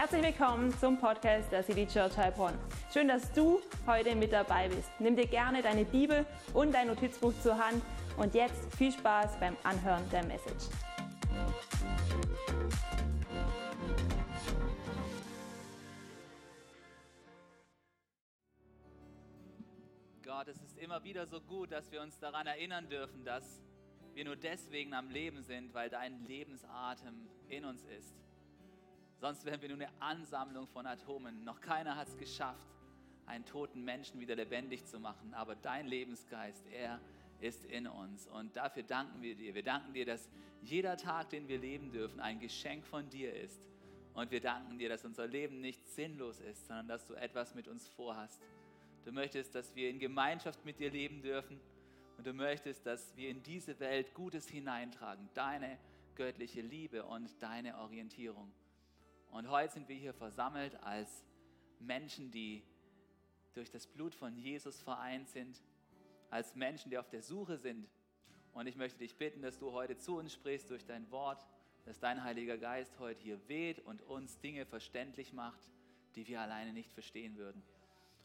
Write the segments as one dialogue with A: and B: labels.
A: Herzlich willkommen zum Podcast der City Church Heilbronn. Schön, dass du heute mit dabei bist. Nimm dir gerne deine Bibel und dein Notizbuch zur Hand und jetzt viel Spaß beim Anhören der Message.
B: Gott, es ist immer wieder so gut, dass wir uns daran erinnern dürfen, dass wir nur deswegen am Leben sind, weil dein Lebensatem in uns ist. Sonst wären wir nur eine Ansammlung von Atomen. Noch keiner hat es geschafft, einen toten Menschen wieder lebendig zu machen. Aber dein Lebensgeist, er ist in uns. Und dafür danken wir dir. Wir danken dir, dass jeder Tag, den wir leben dürfen, ein Geschenk von dir ist. Und wir danken dir, dass unser Leben nicht sinnlos ist, sondern dass du etwas mit uns vorhast. Du möchtest, dass wir in Gemeinschaft mit dir leben dürfen und du möchtest, dass wir in diese Welt Gutes hineintragen, deine göttliche Liebe und deine Orientierung. Und heute sind wir hier versammelt als Menschen, die durch das Blut von Jesus vereint sind, als Menschen, die auf der Suche sind. Und ich möchte dich bitten, dass du heute zu uns sprichst durch dein Wort, dass dein Heiliger Geist heute hier weht und uns Dinge verständlich macht, die wir alleine nicht verstehen würden.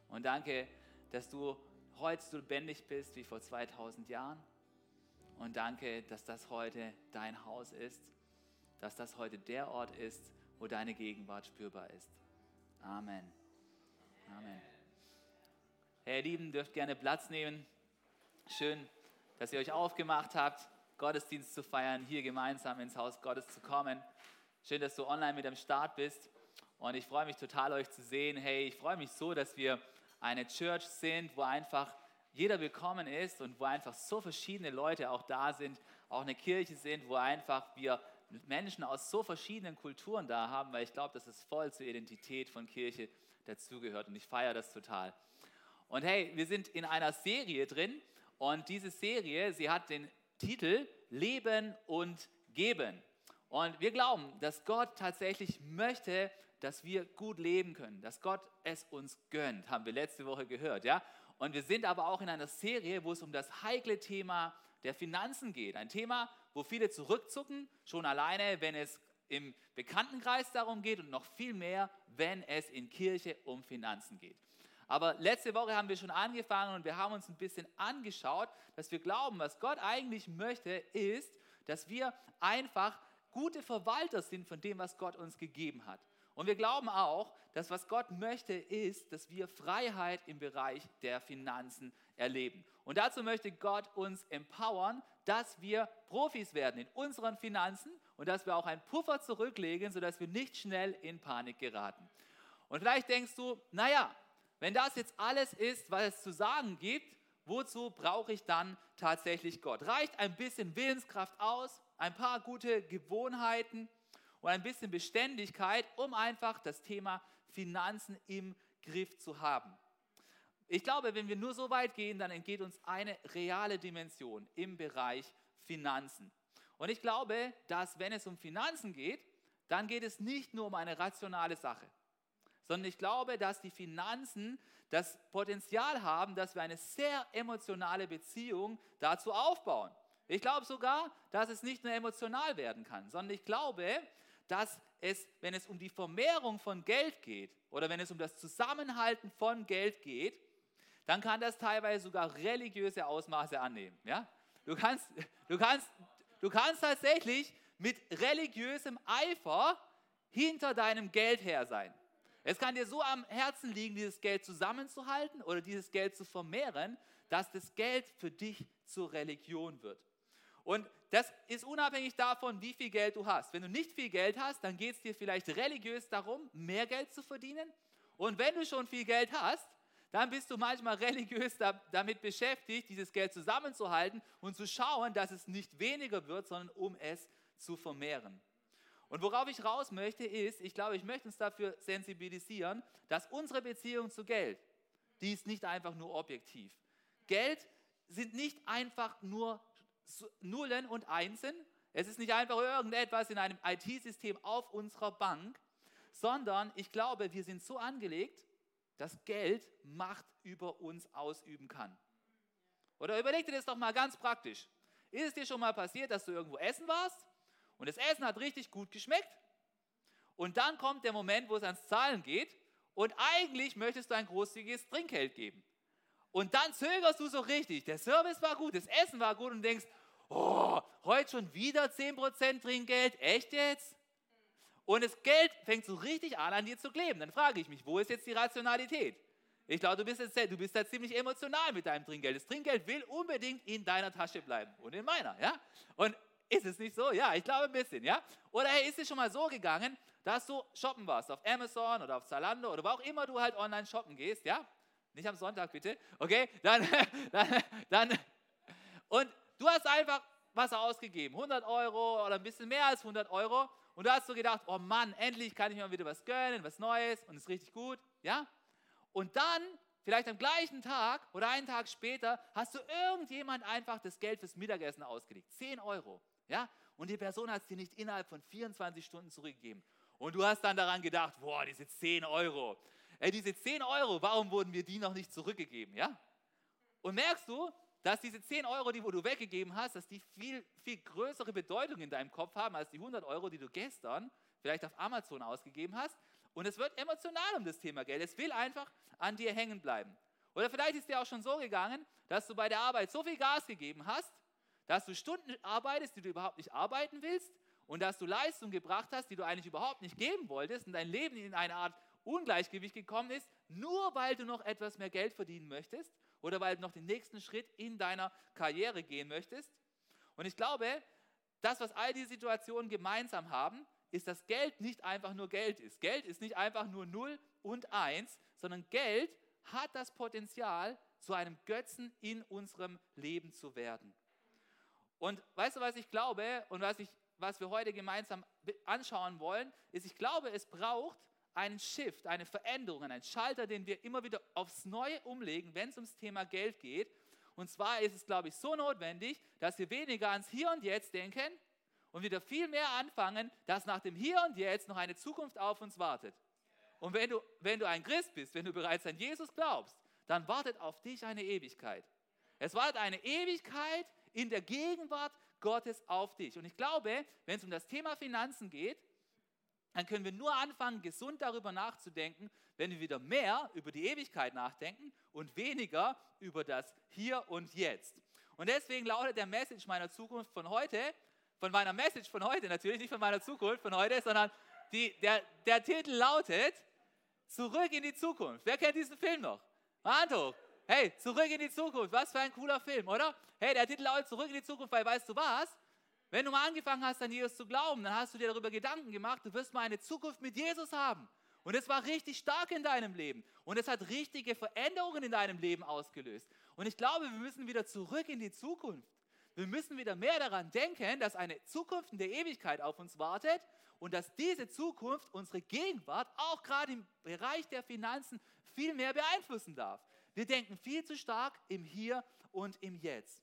B: Und danke, dass du heute so lebendig bist wie vor 2000 Jahren. Und danke, dass das heute dein Haus ist, dass das heute der Ort ist, wo deine Gegenwart spürbar ist. Amen. Amen. Hey, ihr Lieben, dürft gerne Platz nehmen. Schön, dass ihr euch aufgemacht habt, Gottesdienst zu feiern, hier gemeinsam ins Haus Gottes zu kommen. Schön, dass du online mit am Start bist. Und ich freue mich total, euch zu sehen. Hey, ich freue mich so, dass wir eine Church sind, wo einfach jeder willkommen ist und wo einfach so verschiedene Leute auch da sind, auch eine Kirche sind, wo einfach wir Menschen aus so verschiedenen Kulturen da haben, weil ich glaube, dass es voll zur Identität von Kirche dazugehört und ich feiere das total. Und hey, wir sind in einer Serie drin und diese Serie, sie hat den Titel Leben und Geben. Und wir glauben, dass Gott tatsächlich möchte, dass wir gut leben können, dass Gott es uns gönnt, haben wir letzte Woche gehört, ja? Und wir sind aber auch in einer Serie, wo es um das heikle Thema der Finanzen geht. Ein Thema, wo viele zurückzucken, schon alleine, wenn es im Bekanntenkreis darum geht und noch viel mehr, wenn es in Kirche um Finanzen geht. Aber letzte Woche haben wir schon angefangen und wir haben uns ein bisschen angeschaut, dass wir glauben, was Gott eigentlich möchte, ist, dass wir einfach gute Verwalter sind von dem, was Gott uns gegeben hat. Und wir glauben auch, dass was Gott möchte, ist, dass wir Freiheit im Bereich der Finanzen erleben. Und dazu möchte Gott uns empowern, dass wir Profis werden in unseren Finanzen und dass wir auch einen Puffer zurücklegen, sodass wir nicht schnell in Panik geraten. Und vielleicht denkst du, naja, wenn das jetzt alles ist, was es zu sagen gibt, wozu brauche ich dann tatsächlich Gott? Reicht ein bisschen Willenskraft aus, ein paar gute Gewohnheiten? und ein bisschen Beständigkeit, um einfach das Thema Finanzen im Griff zu haben. Ich glaube, wenn wir nur so weit gehen, dann entgeht uns eine reale Dimension im Bereich Finanzen. Und ich glaube, dass wenn es um Finanzen geht, dann geht es nicht nur um eine rationale Sache, sondern ich glaube, dass die Finanzen das Potenzial haben, dass wir eine sehr emotionale Beziehung dazu aufbauen. Ich glaube sogar, dass es nicht nur emotional werden kann, sondern ich glaube, dass es, wenn es um die Vermehrung von Geld geht oder wenn es um das Zusammenhalten von Geld geht, dann kann das teilweise sogar religiöse Ausmaße annehmen. Ja? Du, kannst, du, kannst, du kannst tatsächlich mit religiösem Eifer hinter deinem Geld her sein. Es kann dir so am Herzen liegen, dieses Geld zusammenzuhalten oder dieses Geld zu vermehren, dass das Geld für dich zur Religion wird. Und das ist unabhängig davon, wie viel Geld du hast. Wenn du nicht viel Geld hast, dann geht es dir vielleicht religiös darum, mehr Geld zu verdienen. Und wenn du schon viel Geld hast, dann bist du manchmal religiös damit beschäftigt, dieses Geld zusammenzuhalten und zu schauen, dass es nicht weniger wird, sondern um es zu vermehren. Und worauf ich raus möchte, ist, ich glaube, ich möchte uns dafür sensibilisieren, dass unsere Beziehung zu Geld, die ist nicht einfach nur objektiv. Geld sind nicht einfach nur Nullen und Einsen. Es ist nicht einfach irgendetwas in einem IT-System auf unserer Bank, sondern ich glaube, wir sind so angelegt, dass Geld Macht über uns ausüben kann. Oder überleg dir das doch mal ganz praktisch. Ist es dir schon mal passiert, dass du irgendwo essen warst und das Essen hat richtig gut geschmeckt? Und dann kommt der Moment, wo es ans Zahlen geht und eigentlich möchtest du ein großzügiges Trinkgeld geben. Und dann zögerst du so richtig. Der Service war gut, das Essen war gut und denkst, oh, heute schon wieder 10% Trinkgeld, echt jetzt? Und das Geld fängt so richtig an, an dir zu kleben. Dann frage ich mich, wo ist jetzt die Rationalität? Ich glaube, du bist, jetzt, du bist da ziemlich emotional mit deinem Trinkgeld. Das Trinkgeld will unbedingt in deiner Tasche bleiben und in meiner, ja? Und ist es nicht so? Ja, ich glaube ein bisschen, ja? Oder hey, ist es schon mal so gegangen, dass du shoppen warst auf Amazon oder auf Zalando oder wo auch immer du halt online shoppen gehst, ja? Nicht am Sonntag bitte, okay? Dann, dann, dann und du hast einfach was ausgegeben, 100 Euro oder ein bisschen mehr als 100 Euro und du hast so gedacht, oh Mann, endlich kann ich mir wieder was gönnen, was Neues und ist richtig gut, ja? Und dann, vielleicht am gleichen Tag oder einen Tag später, hast du irgendjemand einfach das Geld fürs Mittagessen ausgelegt. 10 Euro. Ja? Und die Person hat es dir nicht innerhalb von 24 Stunden zurückgegeben. Und du hast dann daran gedacht, boah, diese 10 Euro. Ey, diese 10 Euro, warum wurden mir die noch nicht zurückgegeben? Ja? Und merkst du, dass diese 10 Euro, die wo du weggegeben hast, dass die viel, viel größere Bedeutung in deinem Kopf haben als die 100 Euro, die du gestern vielleicht auf Amazon ausgegeben hast. Und es wird emotional um das Thema Geld. Es will einfach an dir hängen bleiben. Oder vielleicht ist dir auch schon so gegangen, dass du bei der Arbeit so viel Gas gegeben hast, dass du Stunden arbeitest, die du überhaupt nicht arbeiten willst und dass du Leistung gebracht hast, die du eigentlich überhaupt nicht geben wolltest und dein Leben in eine Art Ungleichgewicht gekommen ist, nur weil du noch etwas mehr Geld verdienen möchtest oder weil du noch den nächsten Schritt in deiner Karriere gehen möchtest. Und ich glaube, das, was all diese Situationen gemeinsam haben, ist, dass Geld nicht einfach nur Geld ist. Geld ist nicht einfach nur 0 und 1, sondern Geld hat das Potenzial, zu einem Götzen in unserem Leben zu werden. Und weißt du, was ich glaube und was, ich, was wir heute gemeinsam anschauen wollen, ist, ich glaube, es braucht einen Shift, eine Veränderung, einen Schalter, den wir immer wieder aufs Neue umlegen, wenn es ums Thema Geld geht. Und zwar ist es, glaube ich, so notwendig, dass wir weniger ans Hier und Jetzt denken und wieder viel mehr anfangen, dass nach dem Hier und Jetzt noch eine Zukunft auf uns wartet. Und wenn du, wenn du ein Christ bist, wenn du bereits an Jesus glaubst, dann wartet auf dich eine Ewigkeit. Es wartet eine Ewigkeit in der Gegenwart Gottes auf dich. Und ich glaube, wenn es um das Thema Finanzen geht, dann können wir nur anfangen, gesund darüber nachzudenken, wenn wir wieder mehr über die Ewigkeit nachdenken und weniger über das Hier und Jetzt. Und deswegen lautet der Message meiner Zukunft von heute, von meiner Message von heute, natürlich nicht von meiner Zukunft von heute, sondern die, der, der Titel lautet Zurück in die Zukunft. Wer kennt diesen Film noch? Hoch. Hey, zurück in die Zukunft. Was für ein cooler Film, oder? Hey, der Titel lautet Zurück in die Zukunft, weil weißt du was? Wenn du mal angefangen hast, an Jesus zu glauben, dann hast du dir darüber Gedanken gemacht, du wirst mal eine Zukunft mit Jesus haben. Und es war richtig stark in deinem Leben. Und es hat richtige Veränderungen in deinem Leben ausgelöst. Und ich glaube, wir müssen wieder zurück in die Zukunft. Wir müssen wieder mehr daran denken, dass eine Zukunft in der Ewigkeit auf uns wartet und dass diese Zukunft unsere Gegenwart auch gerade im Bereich der Finanzen viel mehr beeinflussen darf. Wir denken viel zu stark im Hier und im Jetzt.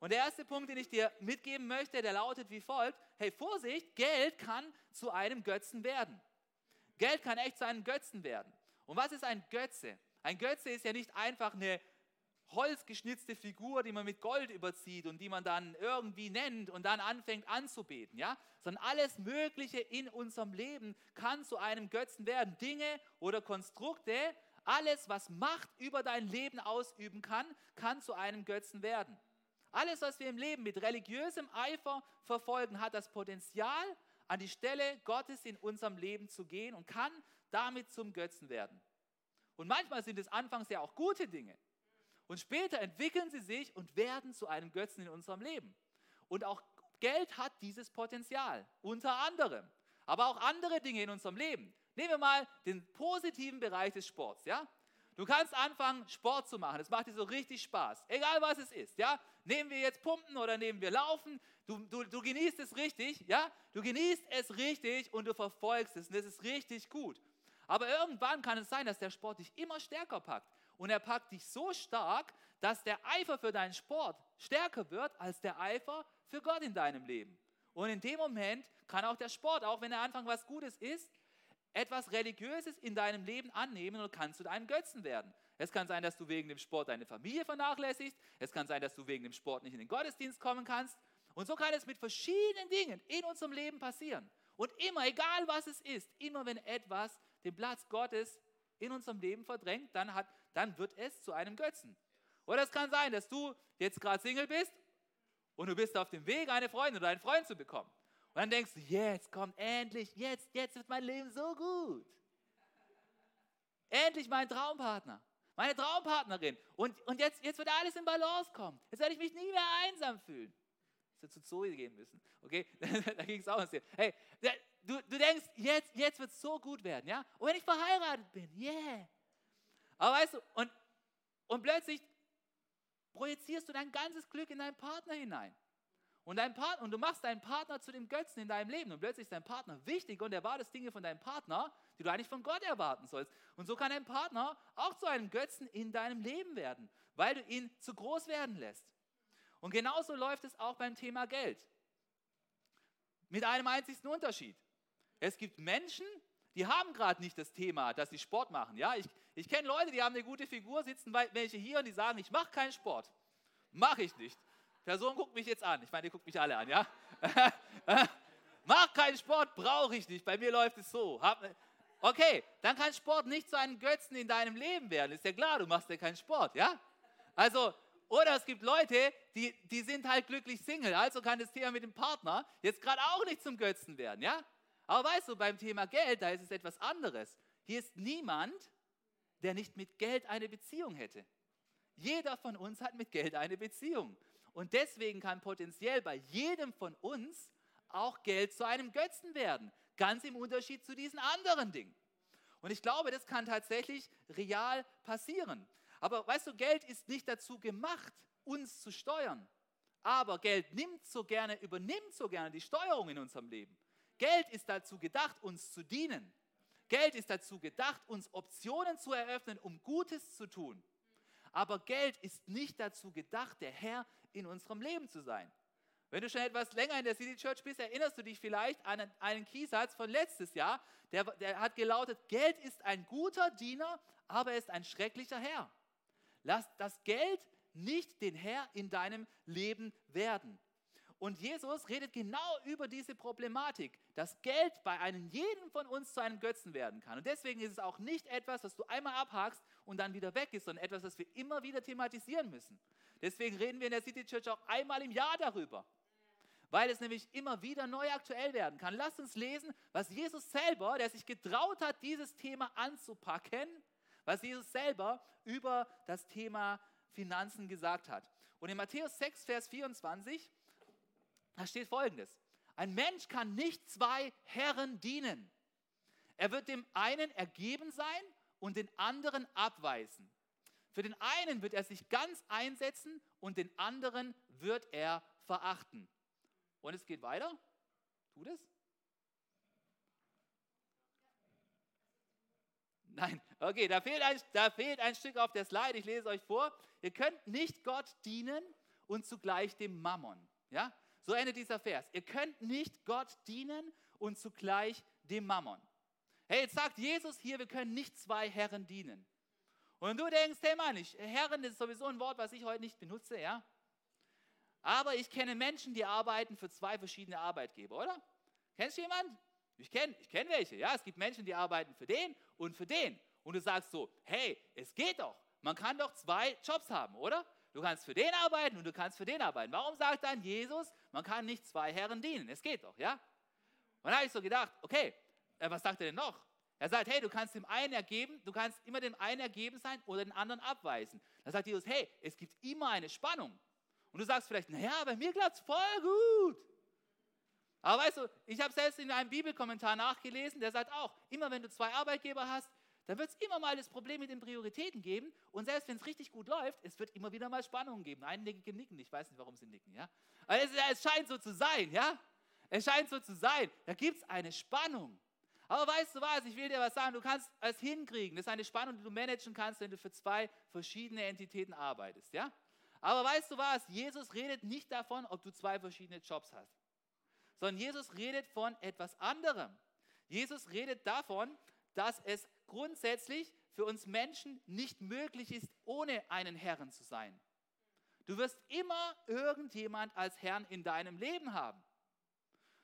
B: Und der erste Punkt, den ich dir mitgeben möchte, der lautet wie folgt: Hey, Vorsicht, Geld kann zu einem Götzen werden. Geld kann echt zu einem Götzen werden. Und was ist ein Götze? Ein Götze ist ja nicht einfach eine holzgeschnitzte Figur, die man mit Gold überzieht und die man dann irgendwie nennt und dann anfängt anzubeten, ja? Sondern alles Mögliche in unserem Leben kann zu einem Götzen werden. Dinge oder Konstrukte, alles, was Macht über dein Leben ausüben kann, kann zu einem Götzen werden. Alles, was wir im Leben mit religiösem Eifer verfolgen, hat das Potenzial, an die Stelle Gottes in unserem Leben zu gehen und kann damit zum Götzen werden. Und manchmal sind es anfangs ja auch gute Dinge. Und später entwickeln sie sich und werden zu einem Götzen in unserem Leben. Und auch Geld hat dieses Potenzial, unter anderem. Aber auch andere Dinge in unserem Leben. Nehmen wir mal den positiven Bereich des Sports. Ja? Du kannst anfangen, Sport zu machen. Das macht dir so richtig Spaß. Egal was es ist. Ja? Nehmen wir jetzt Pumpen oder nehmen wir Laufen. Du, du, du genießt es richtig. Ja? Du genießt es richtig und du verfolgst es. Und das ist richtig gut. Aber irgendwann kann es sein, dass der Sport dich immer stärker packt und er packt dich so stark, dass der Eifer für deinen Sport stärker wird als der Eifer für Gott in deinem Leben. Und in dem Moment kann auch der Sport, auch wenn er Anfang was Gutes ist, etwas Religiöses in deinem Leben annehmen und kann zu deinem Götzen werden. Es kann sein, dass du wegen dem Sport deine Familie vernachlässigst. Es kann sein, dass du wegen dem Sport nicht in den Gottesdienst kommen kannst. Und so kann es mit verschiedenen Dingen in unserem Leben passieren. Und immer, egal was es ist, immer wenn etwas den Platz Gottes in unserem Leben verdrängt, dann, hat, dann wird es zu einem Götzen. Oder es kann sein, dass du jetzt gerade Single bist und du bist auf dem Weg, eine Freundin oder einen Freund zu bekommen. Und dann denkst du, jetzt kommt endlich, jetzt, jetzt wird mein Leben so gut. Endlich mein Traumpartner, meine Traumpartnerin. Und, und jetzt, jetzt wird alles in Balance kommen. Jetzt werde ich mich nie mehr einsam fühlen. Ich hätte zu Zoe gehen müssen. Okay, da ging es auch ein bisschen. Hey, du, du denkst, jetzt, jetzt wird es so gut werden, ja? Und wenn ich verheiratet bin, yeah. Aber weißt du, und, und plötzlich projizierst du dein ganzes Glück in deinen Partner hinein. Und, dein Partner, und du machst deinen Partner zu dem Götzen in deinem Leben. Und plötzlich ist dein Partner wichtig und erwartest Dinge von deinem Partner, die du eigentlich von Gott erwarten sollst. Und so kann dein Partner auch zu einem Götzen in deinem Leben werden, weil du ihn zu groß werden lässt. Und genauso läuft es auch beim Thema Geld. Mit einem einzigen Unterschied. Es gibt Menschen, die haben gerade nicht das Thema, dass sie Sport machen. Ja, ich, ich kenne Leute, die haben eine gute Figur, sitzen welche hier und die sagen, ich mache keinen Sport. Mache ich nicht. Person guckt mich jetzt an. Ich meine, ihr guckt mich alle an, ja? Mach keinen Sport, brauche ich nicht. Bei mir läuft es so. Okay, dann kann Sport nicht zu einem Götzen in deinem Leben werden. Ist ja klar, du machst ja keinen Sport, ja? Also, oder es gibt Leute, die, die sind halt glücklich Single. Also kann das Thema mit dem Partner jetzt gerade auch nicht zum Götzen werden, ja? Aber weißt du, beim Thema Geld, da ist es etwas anderes. Hier ist niemand, der nicht mit Geld eine Beziehung hätte. Jeder von uns hat mit Geld eine Beziehung. Und deswegen kann potenziell bei jedem von uns auch Geld zu einem Götzen werden. Ganz im Unterschied zu diesen anderen Dingen. Und ich glaube, das kann tatsächlich real passieren. Aber weißt du, Geld ist nicht dazu gemacht, uns zu steuern. Aber Geld nimmt so gerne, übernimmt so gerne die Steuerung in unserem Leben. Geld ist dazu gedacht, uns zu dienen. Geld ist dazu gedacht, uns Optionen zu eröffnen, um Gutes zu tun. Aber Geld ist nicht dazu gedacht, der Herr in unserem Leben zu sein. Wenn du schon etwas länger in der City Church bist, erinnerst du dich vielleicht an einen Keysatz von letztes Jahr, der, der hat gelautet, Geld ist ein guter Diener, aber er ist ein schrecklicher Herr. Lass das Geld nicht den Herr in deinem Leben werden. Und Jesus redet genau über diese Problematik, dass Geld bei einem jeden von uns zu einem Götzen werden kann. Und deswegen ist es auch nicht etwas, was du einmal abhakst und dann wieder weg ist, sondern etwas, was wir immer wieder thematisieren müssen. Deswegen reden wir in der City Church auch einmal im Jahr darüber. Weil es nämlich immer wieder neu aktuell werden kann. Lasst uns lesen, was Jesus selber, der sich getraut hat, dieses Thema anzupacken, was Jesus selber über das Thema Finanzen gesagt hat. Und in Matthäus 6, Vers 24 da steht folgendes. Ein Mensch kann nicht zwei Herren dienen. Er wird dem einen ergeben sein und den anderen abweisen. Für den einen wird er sich ganz einsetzen und den anderen wird er verachten. Und es geht weiter. Tut es? Nein, okay, da fehlt, ein, da fehlt ein Stück auf der Slide. Ich lese euch vor. Ihr könnt nicht Gott dienen und zugleich dem Mammon. Ja? So endet dieser Vers. Ihr könnt nicht Gott dienen und zugleich dem Mammon. Hey, jetzt sagt Jesus hier, wir können nicht zwei Herren dienen. Und du denkst, hey Mann, ich, Herren ist sowieso ein Wort, was ich heute nicht benutze, ja? Aber ich kenne Menschen, die arbeiten für zwei verschiedene Arbeitgeber, oder? Kennst du jemanden? Ich kenne ich kenn welche, ja? Es gibt Menschen, die arbeiten für den und für den. Und du sagst so, hey, es geht doch. Man kann doch zwei Jobs haben, oder? Du kannst für den arbeiten und du kannst für den arbeiten. Warum sagt dann Jesus, man kann nicht zwei Herren dienen? Es geht doch, ja? Und da habe ich so gedacht, okay, äh, was sagt er denn noch? Er sagt, hey, du kannst dem einen ergeben, du kannst immer dem einen ergeben sein oder den anderen abweisen. Da sagt Jesus, hey, es gibt immer eine Spannung. Und du sagst vielleicht, naja, bei mir klappt es voll gut. Aber weißt du, ich habe selbst in einem Bibelkommentar nachgelesen, der sagt auch, immer wenn du zwei Arbeitgeber hast, dann wird es immer mal das Problem mit den Prioritäten geben. Und selbst wenn es richtig gut läuft, es wird immer wieder mal Spannungen geben. Einige nicken, ich weiß nicht, warum sie nicken. Ja? Aber es, es scheint so zu sein. Ja? Es scheint so zu sein. Da gibt es eine Spannung. Aber weißt du was, ich will dir was sagen, du kannst es hinkriegen. Das ist eine Spannung, die du managen kannst, wenn du für zwei verschiedene Entitäten arbeitest. Ja? Aber weißt du was, Jesus redet nicht davon, ob du zwei verschiedene Jobs hast. Sondern Jesus redet von etwas anderem. Jesus redet davon, dass es grundsätzlich für uns Menschen nicht möglich ist, ohne einen Herrn zu sein. Du wirst immer irgendjemand als Herrn in deinem Leben haben.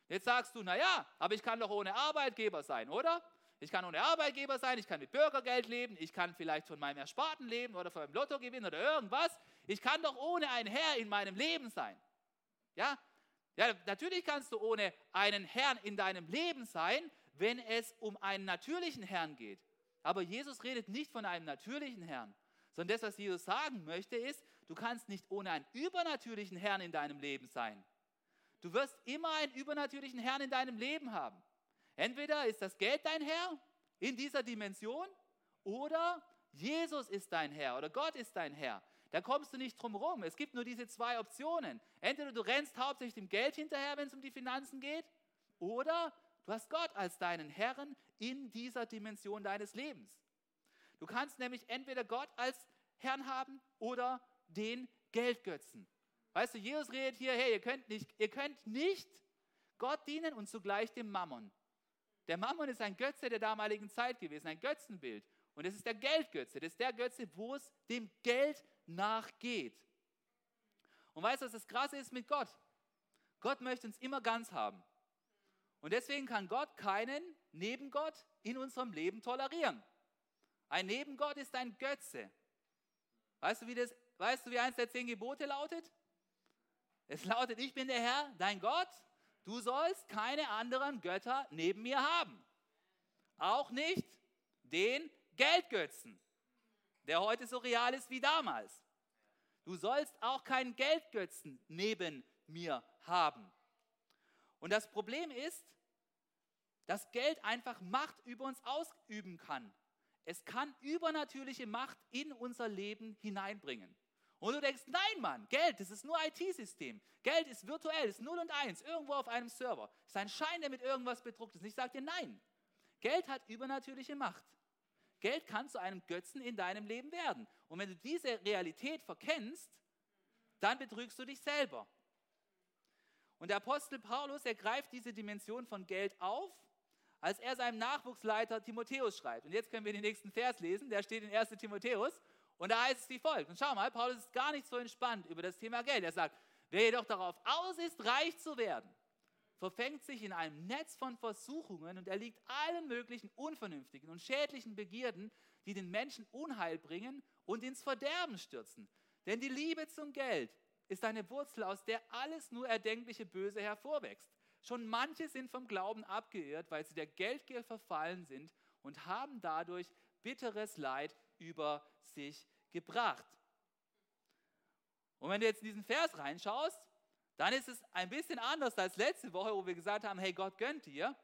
B: Jetzt sagst du, naja, aber ich kann doch ohne Arbeitgeber sein, oder? Ich kann ohne Arbeitgeber sein, ich kann mit Bürgergeld leben, ich kann vielleicht von meinem Ersparten leben oder von meinem Lottogewinn oder irgendwas. Ich kann doch ohne einen Herr in meinem Leben sein. Ja? Ja, natürlich kannst du ohne einen Herrn in deinem Leben sein, wenn es um einen natürlichen Herrn geht. Aber Jesus redet nicht von einem natürlichen Herrn, sondern das, was Jesus sagen möchte, ist, du kannst nicht ohne einen übernatürlichen Herrn in deinem Leben sein. Du wirst immer einen übernatürlichen Herrn in deinem Leben haben. Entweder ist das Geld dein Herr in dieser Dimension oder Jesus ist dein Herr oder Gott ist dein Herr. Da kommst du nicht drum rum. Es gibt nur diese zwei Optionen. Entweder du rennst hauptsächlich dem Geld hinterher, wenn es um die Finanzen geht, oder du hast Gott als deinen Herrn in dieser Dimension deines Lebens. Du kannst nämlich entweder Gott als Herrn haben oder den Geldgötzen. Weißt du, Jesus redet hier, hey, ihr könnt nicht, ihr könnt nicht Gott dienen und zugleich dem Mammon. Der Mammon ist ein Götze der damaligen Zeit gewesen, ein Götzenbild. Und es ist der Geldgötze. Das ist der Götze, wo es dem Geld nachgeht. Und weißt du, was das Krasse ist mit Gott? Gott möchte uns immer ganz haben. Und deswegen kann Gott keinen Nebengott in unserem Leben tolerieren. Ein Nebengott ist ein Götze. Weißt du, wie, das, weißt du, wie eins der zehn Gebote lautet? Es lautet, ich bin der Herr, dein Gott, du sollst keine anderen Götter neben mir haben. Auch nicht den Geldgötzen, der heute so real ist wie damals. Du sollst auch keinen Geldgötzen neben mir haben. Und das Problem ist, dass Geld einfach Macht über uns ausüben kann. Es kann übernatürliche Macht in unser Leben hineinbringen. Und du denkst, nein, Mann, Geld, das ist nur IT-System. Geld ist virtuell, ist 0 und 1, irgendwo auf einem Server. Ist ein Schein, der mit irgendwas bedruckt ist. Und ich sage dir, nein, Geld hat übernatürliche Macht. Geld kann zu einem Götzen in deinem Leben werden. Und wenn du diese Realität verkennst, dann betrügst du dich selber. Und der Apostel Paulus, er greift diese Dimension von Geld auf, als er seinem Nachwuchsleiter Timotheus schreibt. Und jetzt können wir den nächsten Vers lesen, der steht in 1 Timotheus. Und da heißt es wie folgt. Und schau mal, Paulus ist gar nicht so entspannt über das Thema Geld. Er sagt, wer jedoch darauf aus ist, reich zu werden, verfängt sich in einem Netz von Versuchungen und erliegt allen möglichen unvernünftigen und schädlichen Begierden, die den Menschen Unheil bringen und ins Verderben stürzen. Denn die Liebe zum Geld ist eine Wurzel, aus der alles nur erdenkliche Böse hervorwächst. Schon manche sind vom Glauben abgeirrt, weil sie der Geldgier verfallen sind und haben dadurch bitteres Leid über sich gebracht. Und wenn du jetzt in diesen Vers reinschaust, dann ist es ein bisschen anders als letzte Woche, wo wir gesagt haben, hey, Gott gönnt dir.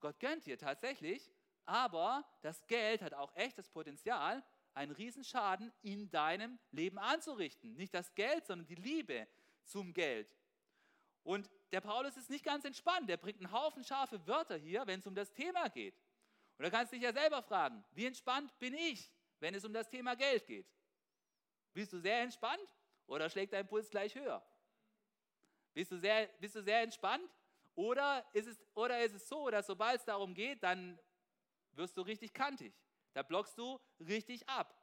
B: Gott gönnt dir tatsächlich, aber das Geld hat auch echt das Potenzial, einen Riesenschaden in deinem Leben anzurichten. Nicht das Geld, sondern die Liebe zum Geld. Und der Paulus ist nicht ganz entspannt. Der bringt einen Haufen scharfe Wörter hier, wenn es um das Thema geht. Und da kannst du dich ja selber fragen, wie entspannt bin ich, wenn es um das Thema Geld geht? Bist du sehr entspannt oder schlägt dein Puls gleich höher? Bist du sehr, bist du sehr entspannt? Oder ist, es, oder ist es so, dass sobald es darum geht, dann wirst du richtig kantig. Da blockst du richtig ab.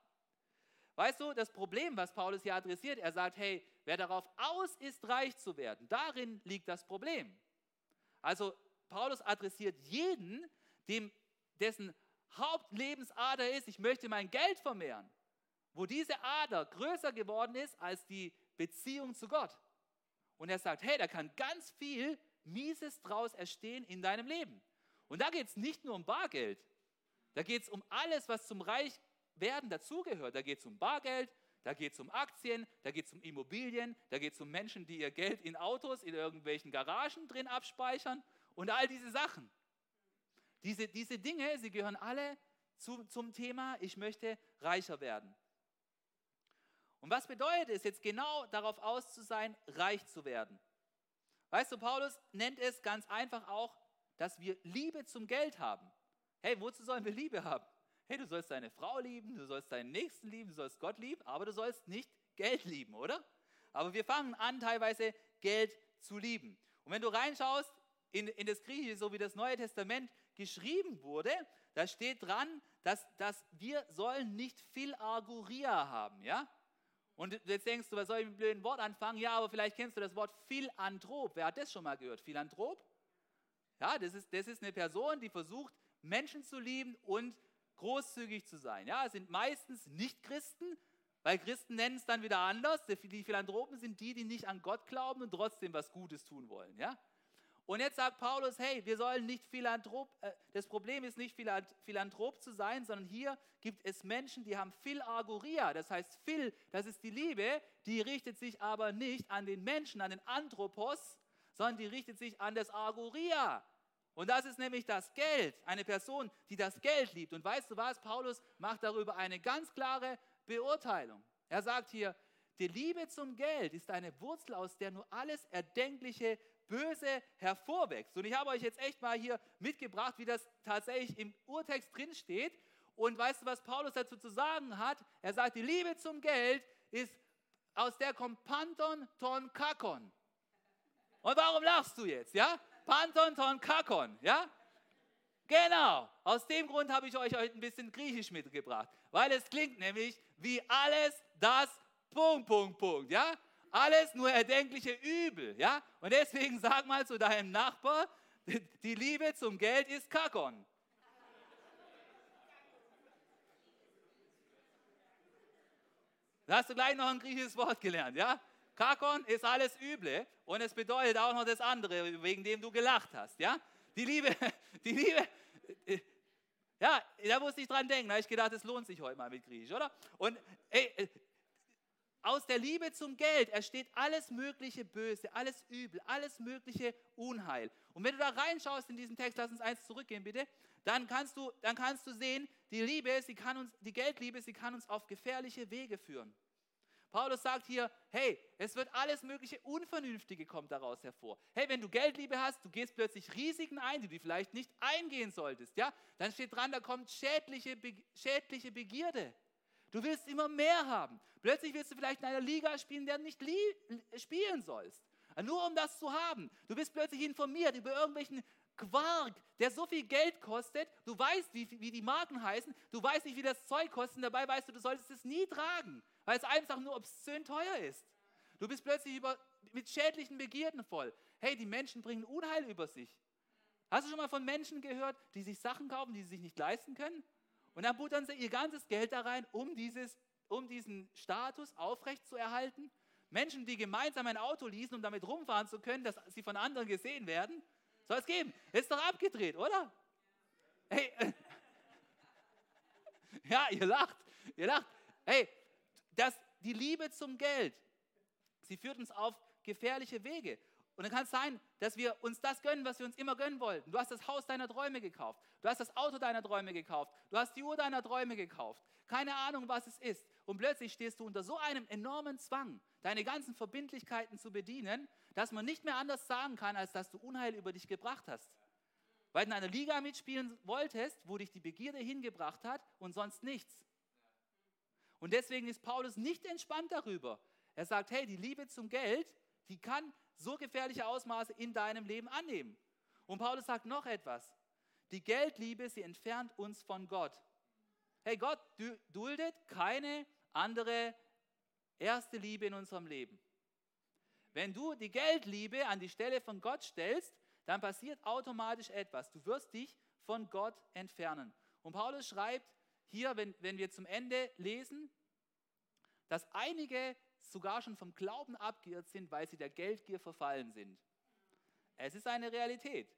B: Weißt du, das Problem, was Paulus hier adressiert, er sagt, hey, wer darauf aus ist, reich zu werden, darin liegt das Problem. Also Paulus adressiert jeden, dem, dessen Hauptlebensader ist, ich möchte mein Geld vermehren, wo diese Ader größer geworden ist als die Beziehung zu Gott. Und er sagt, hey, da kann ganz viel Mieses draus entstehen in deinem Leben. Und da geht es nicht nur um Bargeld, da geht es um alles, was zum Reichwerden dazugehört. Da geht es um Bargeld, da geht es um Aktien, da geht es um Immobilien, da geht es um Menschen, die ihr Geld in Autos, in irgendwelchen Garagen drin abspeichern und all diese Sachen. Diese, diese Dinge, sie gehören alle zu, zum Thema, ich möchte reicher werden. Und was bedeutet es jetzt genau darauf aus zu sein, reich zu werden? Weißt du, Paulus nennt es ganz einfach auch, dass wir Liebe zum Geld haben. Hey, wozu sollen wir Liebe haben? Hey, du sollst deine Frau lieben, du sollst deinen Nächsten lieben, du sollst Gott lieben, aber du sollst nicht Geld lieben, oder? Aber wir fangen an, teilweise Geld zu lieben. Und wenn du reinschaust in, in das Griechische, so wie das Neue Testament geschrieben wurde, da steht dran, dass, dass wir sollen nicht Philarguria haben, ja? Und jetzt denkst du, was soll ich mit dem blöden Wort anfangen? Ja, aber vielleicht kennst du das Wort Philanthrop. Wer hat das schon mal gehört? Philanthrop? Ja, das ist, das ist eine Person, die versucht, Menschen zu lieben und großzügig zu sein. Ja, es sind meistens nicht Christen, weil Christen nennen es dann wieder anders. Die Philanthropen sind die, die nicht an Gott glauben und trotzdem was Gutes tun wollen. Ja? Und jetzt sagt Paulus, hey, wir sollen nicht Philanthrop, äh, das Problem ist nicht Philanthrop zu sein, sondern hier gibt es Menschen, die haben Philagoria. Das heißt, Phil, das ist die Liebe, die richtet sich aber nicht an den Menschen, an den Anthropos, sondern die richtet sich an das Agoria. Und das ist nämlich das Geld. Eine Person, die das Geld liebt. Und weißt du was? Paulus macht darüber eine ganz klare Beurteilung. Er sagt hier, die Liebe zum Geld ist eine Wurzel, aus der nur alles Erdenkliche Böse hervorwächst. Und ich habe euch jetzt echt mal hier mitgebracht, wie das tatsächlich im Urtext drin steht. Und weißt du, was Paulus dazu zu sagen hat? Er sagt, die Liebe zum Geld ist aus der kommt Panton ton kakon. Und warum lachst du jetzt, ja? Panton ton kakon, ja? Genau, aus dem Grund habe ich euch heute ein bisschen Griechisch mitgebracht, weil es klingt nämlich wie alles das Punkt, Punkt, Punkt, ja? Alles nur erdenkliche Übel, ja? Und deswegen sag mal zu deinem Nachbar, die Liebe zum Geld ist Kakon. Da hast du gleich noch ein griechisches Wort gelernt, ja? Kakon ist alles Üble und es bedeutet auch noch das andere, wegen dem du gelacht hast, ja? Die Liebe, die Liebe, äh, ja, da musste ich dran denken. Da habe ich gedacht, es lohnt sich heute mal mit Griechisch, oder? Und ey, äh, aus der Liebe zum Geld entsteht alles mögliche Böse, alles Übel, alles mögliche Unheil. Und wenn du da reinschaust in diesen Text, lass uns eins zurückgehen bitte, dann kannst du, dann kannst du sehen, die Liebe, sie kann uns, die Geldliebe, sie kann uns auf gefährliche Wege führen. Paulus sagt hier, hey, es wird alles mögliche Unvernünftige kommt daraus hervor. Hey, wenn du Geldliebe hast, du gehst plötzlich Risiken ein, die du vielleicht nicht eingehen solltest, ja? Dann steht dran, da kommt schädliche, schädliche Begierde. Du willst immer mehr haben. Plötzlich willst du vielleicht in einer Liga spielen, der du nicht spielen sollst. Nur um das zu haben. Du bist plötzlich informiert über irgendwelchen Quark, der so viel Geld kostet. Du weißt, wie, wie die Marken heißen. Du weißt nicht, wie das Zeug kostet. Dabei weißt du, du solltest es nie tragen, weil es einfach nur obszön teuer ist. Du bist plötzlich über, mit schädlichen Begierden voll. Hey, die Menschen bringen Unheil über sich. Hast du schon mal von Menschen gehört, die sich Sachen kaufen, die sie sich nicht leisten können? Und dann buttern sie ihr ganzes Geld da rein, um, dieses, um diesen Status aufrecht zu erhalten. Menschen, die gemeinsam ein Auto leasen, um damit rumfahren zu können, dass sie von anderen gesehen werden. Soll es geben? Ist doch abgedreht, oder? Hey, ja, ihr lacht, ihr lacht. Hey, das, die Liebe zum Geld, sie führt uns auf gefährliche Wege. Und dann kann es sein, dass wir uns das gönnen, was wir uns immer gönnen wollten. Du hast das Haus deiner Träume gekauft. Du hast das Auto deiner Träume gekauft. Du hast die Uhr deiner Träume gekauft. Keine Ahnung, was es ist. Und plötzlich stehst du unter so einem enormen Zwang, deine ganzen Verbindlichkeiten zu bedienen, dass man nicht mehr anders sagen kann, als dass du Unheil über dich gebracht hast. Weil du in einer Liga mitspielen wolltest, wo dich die Begierde hingebracht hat und sonst nichts. Und deswegen ist Paulus nicht entspannt darüber. Er sagt, hey, die Liebe zum Geld, die kann so gefährliche Ausmaße in deinem Leben annehmen. Und Paulus sagt noch etwas. Die Geldliebe, sie entfernt uns von Gott. Hey, Gott duldet keine andere erste Liebe in unserem Leben. Wenn du die Geldliebe an die Stelle von Gott stellst, dann passiert automatisch etwas. Du wirst dich von Gott entfernen. Und Paulus schreibt hier, wenn, wenn wir zum Ende lesen, dass einige sogar schon vom Glauben abgeirrt sind, weil sie der Geldgier verfallen sind. Es ist eine Realität,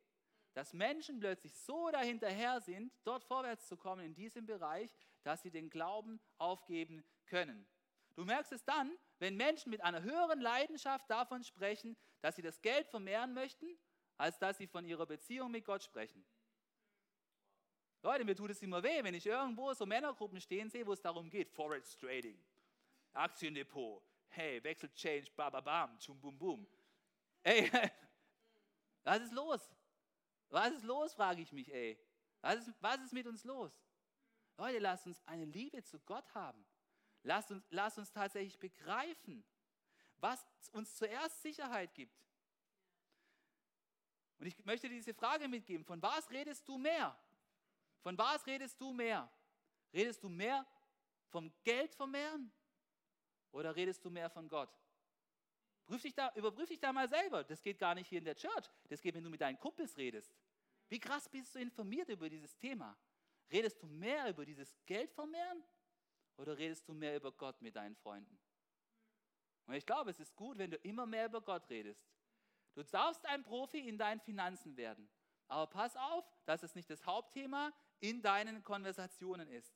B: dass Menschen plötzlich so dahinterher sind, dort vorwärts zu kommen in diesem Bereich, dass sie den Glauben aufgeben können. Du merkst es dann, wenn Menschen mit einer höheren Leidenschaft davon sprechen, dass sie das Geld vermehren möchten, als dass sie von ihrer Beziehung mit Gott sprechen. Leute, mir tut es immer weh, wenn ich irgendwo so Männergruppen stehen sehe, wo es darum geht, Forex Trading, Aktiendepot, hey, Wechsel Change, bababam, tschum bum bum. Ey, was ist los? Was ist los, frage ich mich, ey. Was ist, was ist mit uns los? Leute, lasst uns eine Liebe zu Gott haben. Lasst uns, lasst uns tatsächlich begreifen, was uns zuerst Sicherheit gibt. Und ich möchte diese Frage mitgeben, von was redest du mehr? Von was redest du mehr? Redest du mehr vom Geld vermehren oder redest du mehr von Gott? Prüf dich da, überprüf dich da mal selber. Das geht gar nicht hier in der Church. Das geht, wenn du mit deinen Kumpels redest. Wie krass bist du informiert über dieses Thema? Redest du mehr über dieses Geld vermehren oder redest du mehr über Gott mit deinen Freunden? Und ich glaube, es ist gut, wenn du immer mehr über Gott redest. Du darfst ein Profi in deinen Finanzen werden. Aber pass auf, dass es nicht das Hauptthema in deinen Konversationen ist.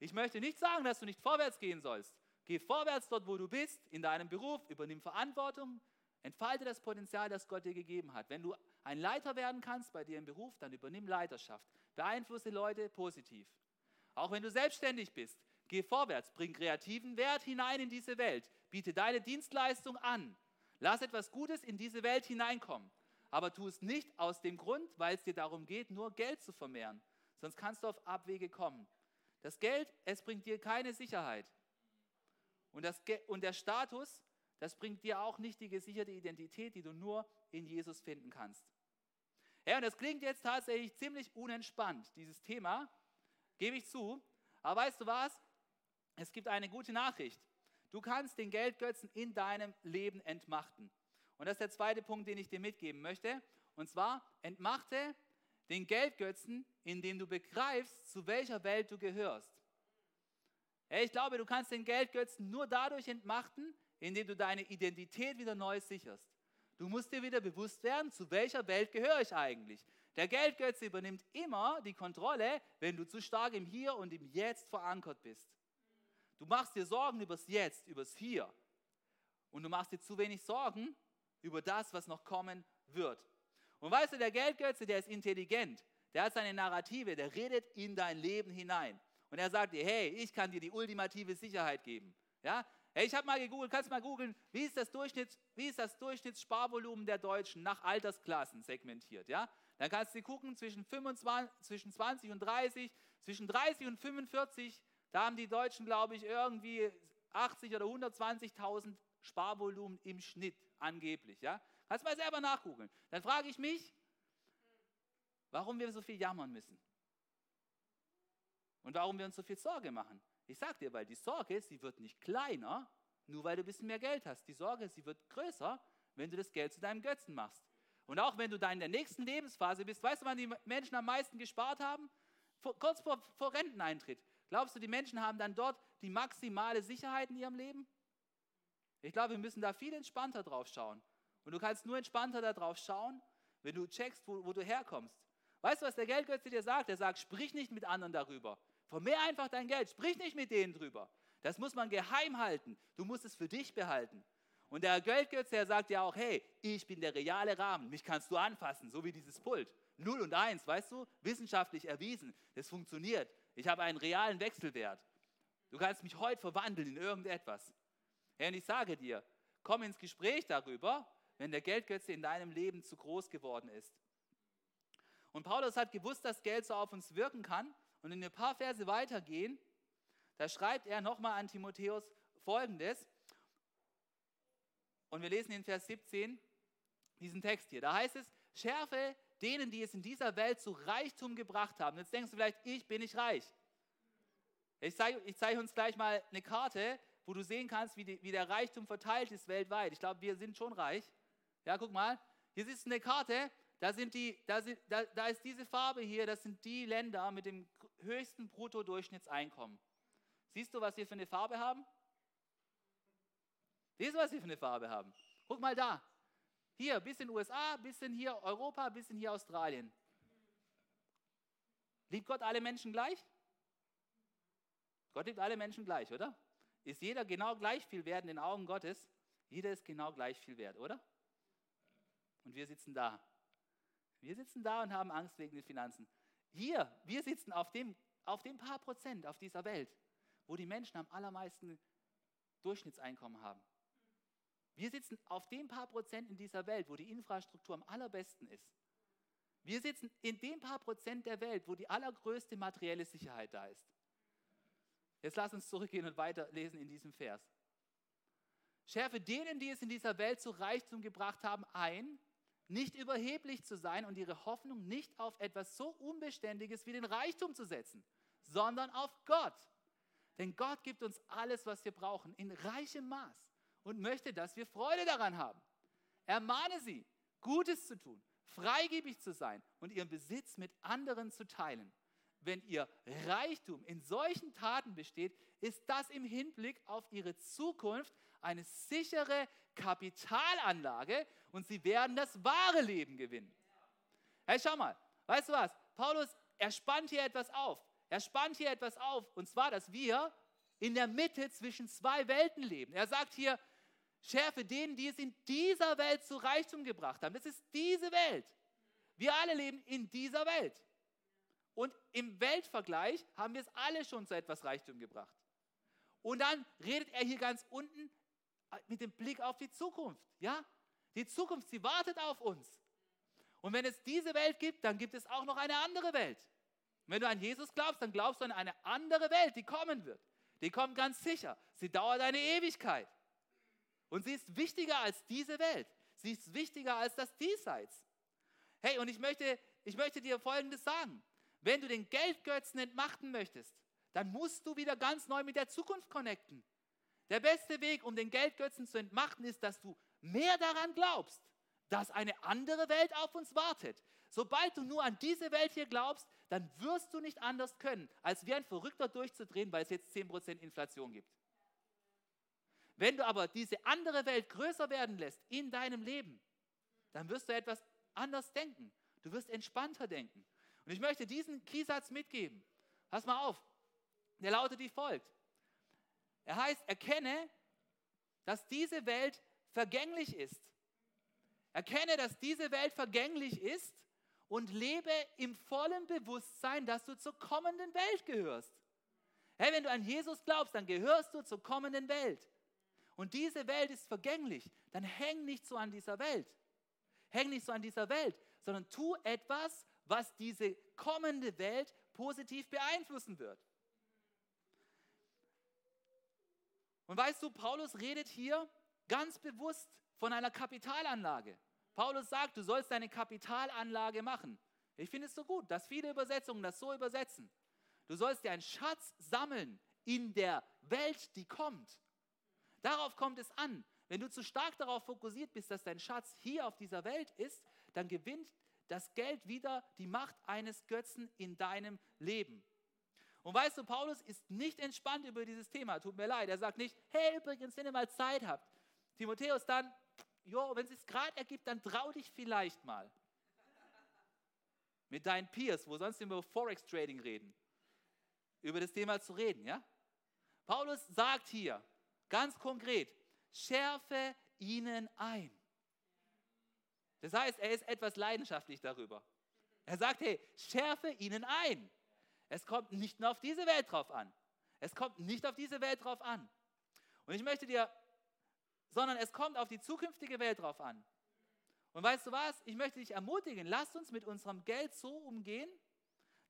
B: Ich möchte nicht sagen, dass du nicht vorwärts gehen sollst. Geh vorwärts dort, wo du bist, in deinem Beruf, übernimm Verantwortung, entfalte das Potenzial, das Gott dir gegeben hat. Wenn du ein Leiter werden kannst bei dir im Beruf, dann übernimm Leiterschaft. Beeinflusse Leute positiv. Auch wenn du selbstständig bist, geh vorwärts, bring kreativen Wert hinein in diese Welt, biete deine Dienstleistung an. Lass etwas Gutes in diese Welt hineinkommen. Aber tu es nicht aus dem Grund, weil es dir darum geht, nur Geld zu vermehren. Sonst kannst du auf Abwege kommen. Das Geld, es bringt dir keine Sicherheit. Und, das, und der Status, das bringt dir auch nicht die gesicherte Identität, die du nur in Jesus finden kannst. Ja, und das klingt jetzt tatsächlich ziemlich unentspannt, dieses Thema, gebe ich zu. Aber weißt du was? Es gibt eine gute Nachricht. Du kannst den Geldgötzen in deinem Leben entmachten. Und das ist der zweite Punkt, den ich dir mitgeben möchte. Und zwar, entmachte den Geldgötzen, indem du begreifst, zu welcher Welt du gehörst. Ich glaube, du kannst den Geldgötzen nur dadurch entmachten, indem du deine Identität wieder neu sicherst. Du musst dir wieder bewusst werden, zu welcher Welt gehöre ich eigentlich. Der Geldgötze übernimmt immer die Kontrolle, wenn du zu stark im Hier und im Jetzt verankert bist. Du machst dir Sorgen übers Jetzt, übers Hier. Und du machst dir zu wenig Sorgen über das, was noch kommen wird. Und weißt du, der Geldgötze, der ist intelligent. Der hat seine Narrative, der redet in dein Leben hinein. Und er sagt dir, hey, ich kann dir die ultimative Sicherheit geben. Ja? Hey, ich habe mal gegoogelt, kannst du mal googeln, wie ist das, wie ist das Durchschnittssparvolumen der Deutschen nach Altersklassen segmentiert? Ja? Dann kannst du gucken, zwischen, 25, zwischen 20 und 30, zwischen 30 und 45, da haben die Deutschen, glaube ich, irgendwie 80 oder 120.000 Sparvolumen im Schnitt angeblich. Ja? Kannst mal selber nachgoogeln. Dann frage ich mich, warum wir so viel jammern müssen. Und warum wir uns so viel Sorge machen. Ich sage dir, weil die Sorge, sie wird nicht kleiner, nur weil du ein bisschen mehr Geld hast. Die Sorge, sie wird größer, wenn du das Geld zu deinem Götzen machst. Und auch wenn du da in der nächsten Lebensphase bist, weißt du, wann die Menschen am meisten gespart haben? Vor, kurz vor, vor Renteneintritt. Glaubst du, die Menschen haben dann dort die maximale Sicherheit in ihrem Leben? Ich glaube, wir müssen da viel entspannter drauf schauen. Und du kannst nur entspannter darauf schauen, wenn du checkst, wo, wo du herkommst. Weißt du, was der Geldgötze dir sagt? Er sagt, sprich nicht mit anderen darüber. Vermehr einfach dein Geld. Sprich nicht mit denen drüber. Das muss man geheim halten. Du musst es für dich behalten. Und der Geldgötze, der sagt ja auch, hey, ich bin der reale Rahmen. Mich kannst du anfassen, so wie dieses Pult. Null und eins, weißt du? Wissenschaftlich erwiesen. Das funktioniert. Ich habe einen realen Wechselwert. Du kannst mich heute verwandeln in irgendetwas. Herr, und ich sage dir, komm ins Gespräch darüber, wenn der Geldgötze in deinem Leben zu groß geworden ist. Und Paulus hat gewusst, dass Geld so auf uns wirken kann. Und in ein paar Verse weitergehen, da schreibt er nochmal an Timotheus folgendes. Und wir lesen in Vers 17 diesen Text hier. Da heißt es, schärfe denen, die es in dieser Welt zu Reichtum gebracht haben. Jetzt denkst du vielleicht, ich bin nicht reich. Ich zeige, ich zeige uns gleich mal eine Karte, wo du sehen kannst, wie, die, wie der Reichtum verteilt ist weltweit. Ich glaube, wir sind schon reich. Ja, guck mal. Hier ist eine Karte, da, sind die, da, sind, da, da ist diese Farbe hier, das sind die Länder mit dem höchsten Bruttodurchschnittseinkommen. Siehst du, was wir für eine Farbe haben? Siehst du, was wir für eine Farbe haben? Guck mal da. Hier, bisschen USA, bisschen hier Europa, bisschen hier Australien. Liebt Gott alle Menschen gleich? Gott liebt alle Menschen gleich, oder? Ist jeder genau gleich viel wert in den Augen Gottes? Jeder ist genau gleich viel wert, oder? Und wir sitzen da. Wir sitzen da und haben Angst wegen den Finanzen. Hier, wir sitzen auf dem, auf dem paar Prozent auf dieser Welt, wo die Menschen am allermeisten Durchschnittseinkommen haben. Wir sitzen auf dem paar Prozent in dieser Welt, wo die Infrastruktur am allerbesten ist. Wir sitzen in dem paar Prozent der Welt, wo die allergrößte materielle Sicherheit da ist. Jetzt lass uns zurückgehen und weiterlesen in diesem Vers. Schärfe denen, die es in dieser Welt zu Reichtum gebracht haben, ein, nicht überheblich zu sein und ihre Hoffnung nicht auf etwas so Unbeständiges wie den Reichtum zu setzen, sondern auf Gott. Denn Gott gibt uns alles, was wir brauchen, in reichem Maß. und möchte, dass wir Freude daran haben. Ermahne sie, Gutes zu tun, freigebig zu sein und ihren Besitz mit anderen zu teilen. Wenn ihr Reichtum in solchen Taten besteht, ist das im Hinblick auf ihre Zukunft eine sichere Kapitalanlage und sie werden das wahre Leben gewinnen. Hey, schau mal, weißt du was? Paulus, er spannt hier etwas auf. Er spannt hier etwas auf, und zwar, dass wir in der Mitte zwischen zwei Welten leben. Er sagt hier, schärfe denen, die es in dieser Welt zu Reichtum gebracht haben. Das ist diese Welt. Wir alle leben in dieser Welt. Und im Weltvergleich haben wir es alle schon zu etwas Reichtum gebracht. Und dann redet er hier ganz unten mit dem Blick auf die Zukunft. Ja? Die Zukunft, sie wartet auf uns. Und wenn es diese Welt gibt, dann gibt es auch noch eine andere Welt. Wenn du an Jesus glaubst, dann glaubst du an eine andere Welt, die kommen wird. Die kommt ganz sicher. Sie dauert eine Ewigkeit. Und sie ist wichtiger als diese Welt. Sie ist wichtiger als das Diesseits. Hey, und ich möchte, ich möchte dir Folgendes sagen. Wenn du den Geldgötzen entmachten möchtest, dann musst du wieder ganz neu mit der Zukunft connecten. Der beste Weg, um den Geldgötzen zu entmachten, ist, dass du mehr daran glaubst, dass eine andere Welt auf uns wartet. Sobald du nur an diese Welt hier glaubst, dann wirst du nicht anders können, als wie ein Verrückter durchzudrehen, weil es jetzt 10% Inflation gibt. Wenn du aber diese andere Welt größer werden lässt in deinem Leben, dann wirst du etwas anders denken. Du wirst entspannter denken. Und ich möchte diesen Kiesatz mitgeben. Pass mal auf. Der lautet wie folgt. Er heißt, erkenne, dass diese Welt vergänglich ist. Erkenne, dass diese Welt vergänglich ist und lebe im vollen Bewusstsein, dass du zur kommenden Welt gehörst. Hey, wenn du an Jesus glaubst, dann gehörst du zur kommenden Welt. Und diese Welt ist vergänglich. Dann häng nicht so an dieser Welt. Häng nicht so an dieser Welt, sondern tu etwas, was diese kommende Welt positiv beeinflussen wird. Und weißt du, Paulus redet hier ganz bewusst von einer Kapitalanlage. Paulus sagt, du sollst deine Kapitalanlage machen. Ich finde es so gut, dass viele Übersetzungen das so übersetzen. Du sollst dir einen Schatz sammeln in der Welt, die kommt. Darauf kommt es an. Wenn du zu stark darauf fokussiert bist, dass dein Schatz hier auf dieser Welt ist, dann gewinnt das Geld wieder die Macht eines Götzen in deinem Leben. Und weißt du, Paulus ist nicht entspannt über dieses Thema. Tut mir leid. Er sagt nicht, hey, übrigens, wenn ihr mal Zeit habt. Timotheus dann, jo, wenn es sich gerade ergibt, dann trau dich vielleicht mal. Mit deinen Peers, wo sonst immer über Forex Trading reden, über das Thema zu reden, ja? Paulus sagt hier ganz konkret, schärfe ihnen ein. Das heißt, er ist etwas leidenschaftlich darüber. Er sagt, hey, schärfe ihnen ein. Es kommt nicht nur auf diese Welt drauf an. Es kommt nicht auf diese Welt drauf an. Und ich möchte dir, sondern es kommt auf die zukünftige Welt drauf an. Und weißt du was? Ich möchte dich ermutigen, lasst uns mit unserem Geld so umgehen,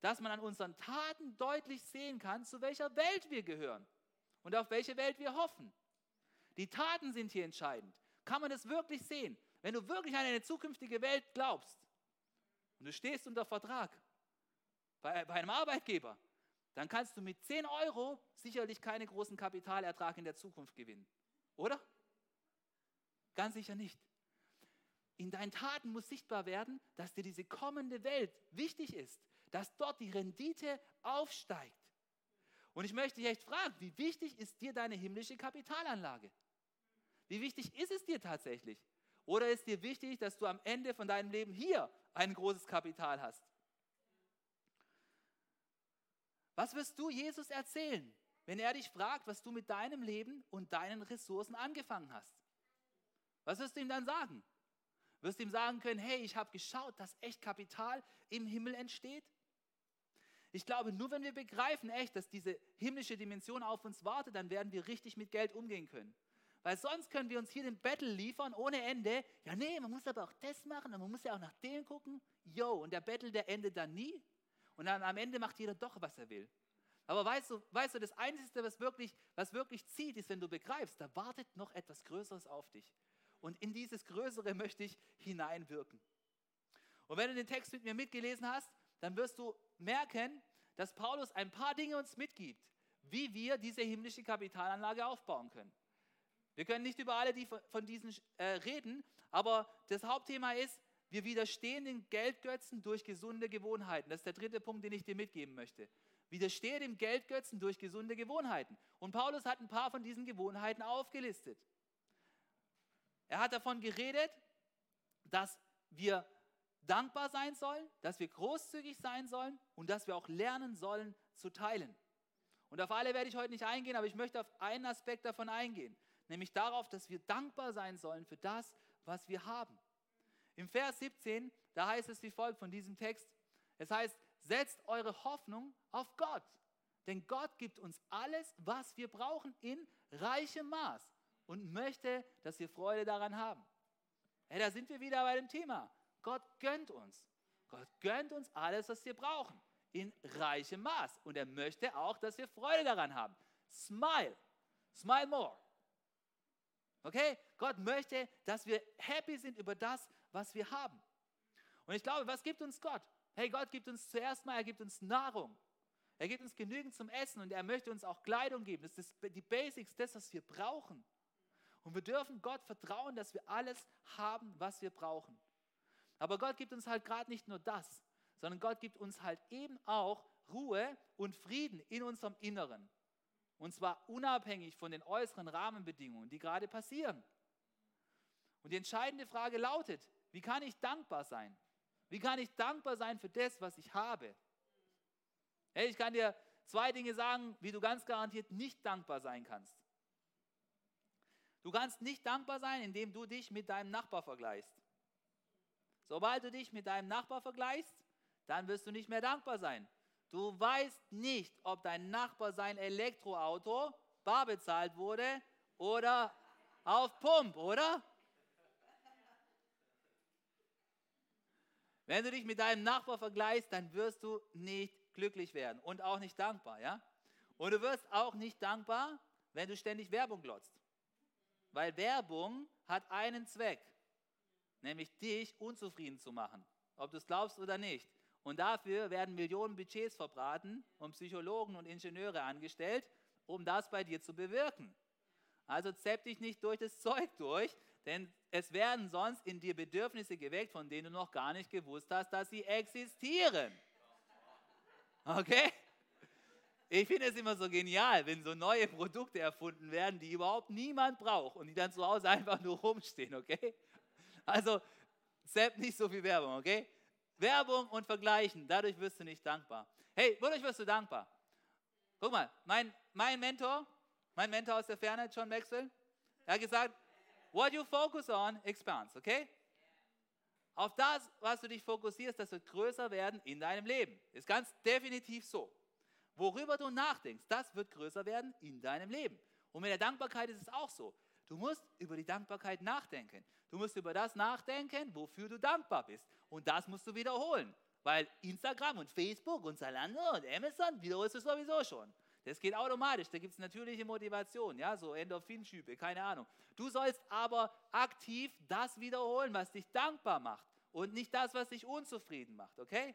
B: dass man an unseren Taten deutlich sehen kann, zu welcher Welt wir gehören und auf welche Welt wir hoffen. Die Taten sind hier entscheidend. Kann man es wirklich sehen? Wenn du wirklich an eine zukünftige Welt glaubst und du stehst unter Vertrag bei, bei einem Arbeitgeber, dann kannst du mit 10 Euro sicherlich keinen großen Kapitalertrag in der Zukunft gewinnen. Oder? Ganz sicher nicht. In deinen Taten muss sichtbar werden, dass dir diese kommende Welt wichtig ist, dass dort die Rendite aufsteigt. Und ich möchte dich echt fragen, wie wichtig ist dir deine himmlische Kapitalanlage? Wie wichtig ist es dir tatsächlich? Oder ist dir wichtig, dass du am Ende von deinem Leben hier ein großes Kapital hast? Was wirst du Jesus erzählen, wenn er dich fragt, was du mit deinem Leben und deinen Ressourcen angefangen hast? Was wirst du ihm dann sagen? Wirst du ihm sagen können, hey, ich habe geschaut, dass echt Kapital im Himmel entsteht? Ich glaube, nur wenn wir begreifen echt, dass diese himmlische Dimension auf uns wartet, dann werden wir richtig mit Geld umgehen können. Weil sonst können wir uns hier den Battle liefern ohne Ende. Ja, nee, man muss aber auch das machen und man muss ja auch nach dem gucken. Yo, und der Battle, der endet dann nie. Und dann am Ende macht jeder doch, was er will. Aber weißt du, weißt du das Einzige, was wirklich, was wirklich zieht, ist, wenn du begreifst, da wartet noch etwas Größeres auf dich. Und in dieses Größere möchte ich hineinwirken. Und wenn du den Text mit mir mitgelesen hast, dann wirst du merken, dass Paulus ein paar Dinge uns mitgibt, wie wir diese himmlische Kapitalanlage aufbauen können. Wir können nicht über alle die von diesen äh, reden, aber das Hauptthema ist, wir widerstehen den Geldgötzen durch gesunde Gewohnheiten. Das ist der dritte Punkt, den ich dir mitgeben möchte. Widerstehe dem Geldgötzen durch gesunde Gewohnheiten. Und Paulus hat ein paar von diesen Gewohnheiten aufgelistet. Er hat davon geredet, dass wir dankbar sein sollen, dass wir großzügig sein sollen und dass wir auch lernen sollen zu teilen. Und auf alle werde ich heute nicht eingehen, aber ich möchte auf einen Aspekt davon eingehen, nämlich darauf, dass wir dankbar sein sollen für das, was wir haben. Im Vers 17, da heißt es wie folgt von diesem Text, es heißt, setzt eure Hoffnung auf Gott, denn Gott gibt uns alles, was wir brauchen, in reichem Maß und möchte, dass wir Freude daran haben. Hey, da sind wir wieder bei dem Thema. Gott gönnt uns. Gott gönnt uns alles, was wir brauchen, in reichem Maß. Und er möchte auch, dass wir Freude daran haben. Smile. Smile more. Okay? Gott möchte, dass wir happy sind über das, was wir haben. Und ich glaube, was gibt uns Gott? Hey, Gott gibt uns zuerst mal, er gibt uns Nahrung. Er gibt uns genügend zum Essen und er möchte uns auch Kleidung geben. Das ist die Basics, das, was wir brauchen. Und wir dürfen Gott vertrauen, dass wir alles haben, was wir brauchen. Aber Gott gibt uns halt gerade nicht nur das, sondern Gott gibt uns halt eben auch Ruhe und Frieden in unserem Inneren. Und zwar unabhängig von den äußeren Rahmenbedingungen, die gerade passieren. Und die entscheidende Frage lautet, wie kann ich dankbar sein? Wie kann ich dankbar sein für das, was ich habe? Hey, ich kann dir zwei Dinge sagen, wie du ganz garantiert nicht dankbar sein kannst. Du kannst nicht dankbar sein, indem du dich mit deinem Nachbar vergleichst. Sobald du dich mit deinem Nachbar vergleichst, dann wirst du nicht mehr dankbar sein. Du weißt nicht, ob dein Nachbar sein Elektroauto bar bezahlt wurde oder auf Pump, oder? Wenn du dich mit deinem Nachbar vergleichst, dann wirst du nicht glücklich werden und auch nicht dankbar, ja? Und du wirst auch nicht dankbar, wenn du ständig Werbung glotzt. Weil Werbung hat einen Zweck, nämlich dich unzufrieden zu machen, ob du es glaubst oder nicht. Und dafür werden Millionen Budgets verbraten und Psychologen und Ingenieure angestellt, um das bei dir zu bewirken. Also zepp dich nicht durch das Zeug durch, denn es werden sonst in dir Bedürfnisse geweckt, von denen du noch gar nicht gewusst hast, dass sie existieren. Okay? Ich finde es immer so genial, wenn so neue Produkte erfunden werden, die überhaupt niemand braucht und die dann zu Hause einfach nur rumstehen, okay? Also, selbst nicht so viel Werbung, okay? Werbung und Vergleichen, dadurch wirst du nicht dankbar. Hey, wodurch wirst du dankbar? Guck mal, mein, mein Mentor, mein Mentor aus der Ferne, John Maxwell, er hat gesagt, What you focus on expands, okay? Auf das, was du dich fokussierst, das wird größer werden in deinem Leben. Ist ganz definitiv so. Worüber du nachdenkst, das wird größer werden in deinem Leben. Und mit der Dankbarkeit ist es auch so. Du musst über die Dankbarkeit nachdenken. Du musst über das nachdenken, wofür du dankbar bist. Und das musst du wiederholen. Weil Instagram und Facebook und Zalando und Amazon wiederholst du sowieso schon. Das geht automatisch, da gibt es natürliche Motivation, ja, so Endorphinschübe, keine Ahnung. Du sollst aber aktiv das wiederholen, was dich dankbar macht und nicht das, was dich unzufrieden macht, okay?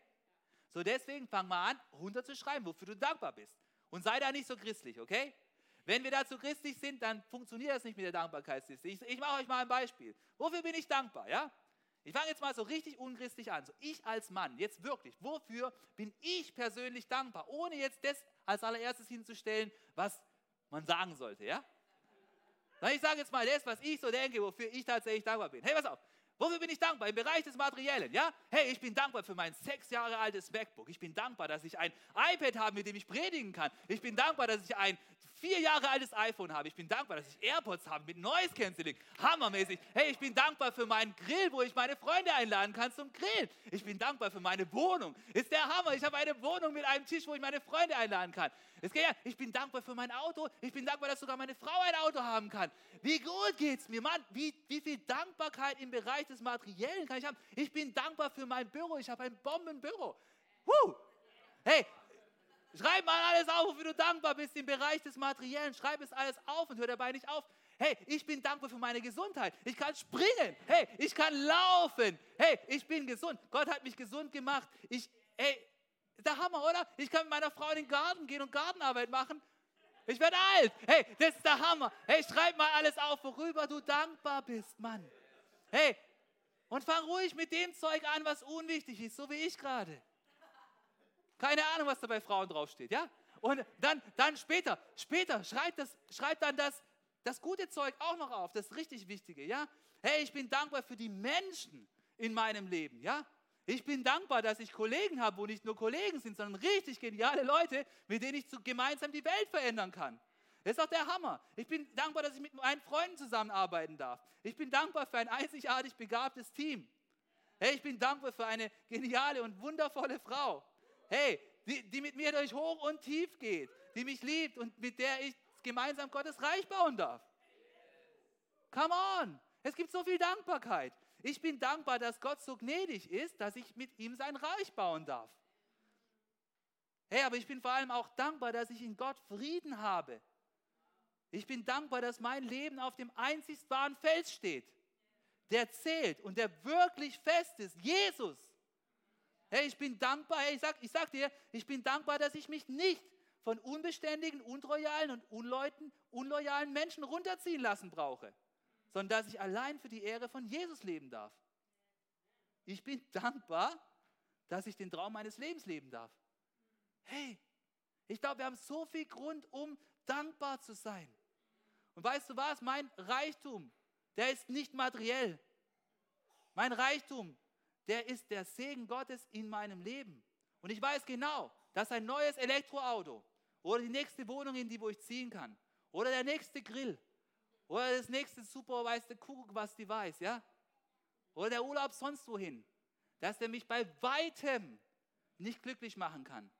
B: So deswegen fang mal an, runterzuschreiben, wofür du dankbar bist. Und sei da nicht so christlich, okay? Wenn wir dazu christlich sind, dann funktioniert das nicht mit der Dankbarkeitsliste. Ich, ich mache euch mal ein Beispiel. Wofür bin ich dankbar, ja? Ich fange jetzt mal so richtig unchristlich an. So ich als Mann, jetzt wirklich, wofür bin ich persönlich dankbar? Ohne jetzt das als allererstes hinzustellen, was man sagen sollte, ja? Ich sage jetzt mal das, was ich so denke, wofür ich tatsächlich dankbar bin. Hey, pass auf. Wofür bin ich dankbar? Im Bereich des Materiellen, ja? Hey, ich bin dankbar für mein sechs Jahre altes MacBook. Ich bin dankbar, dass ich ein iPad habe, mit dem ich predigen kann. Ich bin dankbar, dass ich ein vier Jahre altes iPhone habe. Ich bin dankbar, dass ich AirPods habe mit Noise Cancelling. Hammermäßig. Hey, ich bin dankbar für meinen Grill, wo ich meine Freunde einladen kann zum Grillen. Ich bin dankbar für meine Wohnung. Ist der Hammer. Ich habe eine Wohnung mit einem Tisch, wo ich meine Freunde einladen kann. Ich bin dankbar für mein Auto. Ich bin dankbar, dass sogar meine Frau ein Auto haben kann. Wie gut geht's mir, Mann? Wie, wie viel Dankbarkeit im Bereich des Materiellen kann ich haben? Ich bin dankbar für mein Büro. Ich habe ein Bombenbüro. Woo! Hey, Schreib mal alles auf, wofür du dankbar bist im Bereich des Materiellen. Schreib es alles auf und hör dabei nicht auf. Hey, ich bin dankbar für meine Gesundheit. Ich kann springen. Hey, ich kann laufen. Hey, ich bin gesund. Gott hat mich gesund gemacht. Ich, hey, der Hammer, oder? Ich kann mit meiner Frau in den Garten gehen und Gartenarbeit machen. Ich werde alt. Hey, das ist der Hammer. Hey, schreib mal alles auf, worüber du dankbar bist, Mann. Hey, und fang ruhig mit dem Zeug an, was unwichtig ist, so wie ich gerade. Keine Ahnung, was da bei Frauen draufsteht, ja? Und dann, dann später, später, schreib, das, schreib dann das, das gute Zeug auch noch auf, das richtig Wichtige, ja? Hey, ich bin dankbar für die Menschen in meinem Leben, ja? Ich bin dankbar, dass ich Kollegen habe, wo nicht nur Kollegen sind, sondern richtig geniale Leute, mit denen ich gemeinsam die Welt verändern kann. Das ist doch der Hammer. Ich bin dankbar, dass ich mit meinen Freunden zusammenarbeiten darf. Ich bin dankbar für ein einzigartig begabtes Team. Hey, ich bin dankbar für eine geniale und wundervolle Frau. Hey, die, die mit mir durch hoch und tief geht, die mich liebt und mit der ich gemeinsam Gottes Reich bauen darf. Come on. Es gibt so viel Dankbarkeit. Ich bin dankbar, dass Gott so gnädig ist, dass ich mit ihm sein Reich bauen darf. Hey, aber ich bin vor allem auch dankbar, dass ich in Gott Frieden habe. Ich bin dankbar, dass mein Leben auf dem einzig wahren Fels steht, der zählt und der wirklich fest ist, Jesus. Hey, ich bin dankbar, hey, ich, sag, ich sag dir, ich bin dankbar, dass ich mich nicht von unbeständigen, untreualen und unleuten, unloyalen Menschen runterziehen lassen brauche sondern dass ich allein für die Ehre von Jesus leben darf. Ich bin dankbar, dass ich den Traum meines Lebens leben darf. Hey, ich glaube, wir haben so viel Grund, um dankbar zu sein. Und weißt du was? Mein Reichtum, der ist nicht materiell. Mein Reichtum, der ist der Segen Gottes in meinem Leben. Und ich weiß genau, dass ein neues Elektroauto oder die nächste Wohnung, in die wo ich ziehen kann, oder der nächste Grill oder das nächste super weiß der Kuckuck, was die weiß, ja? Oder der Urlaub sonst wohin. Dass der mich bei weitem nicht glücklich machen kann.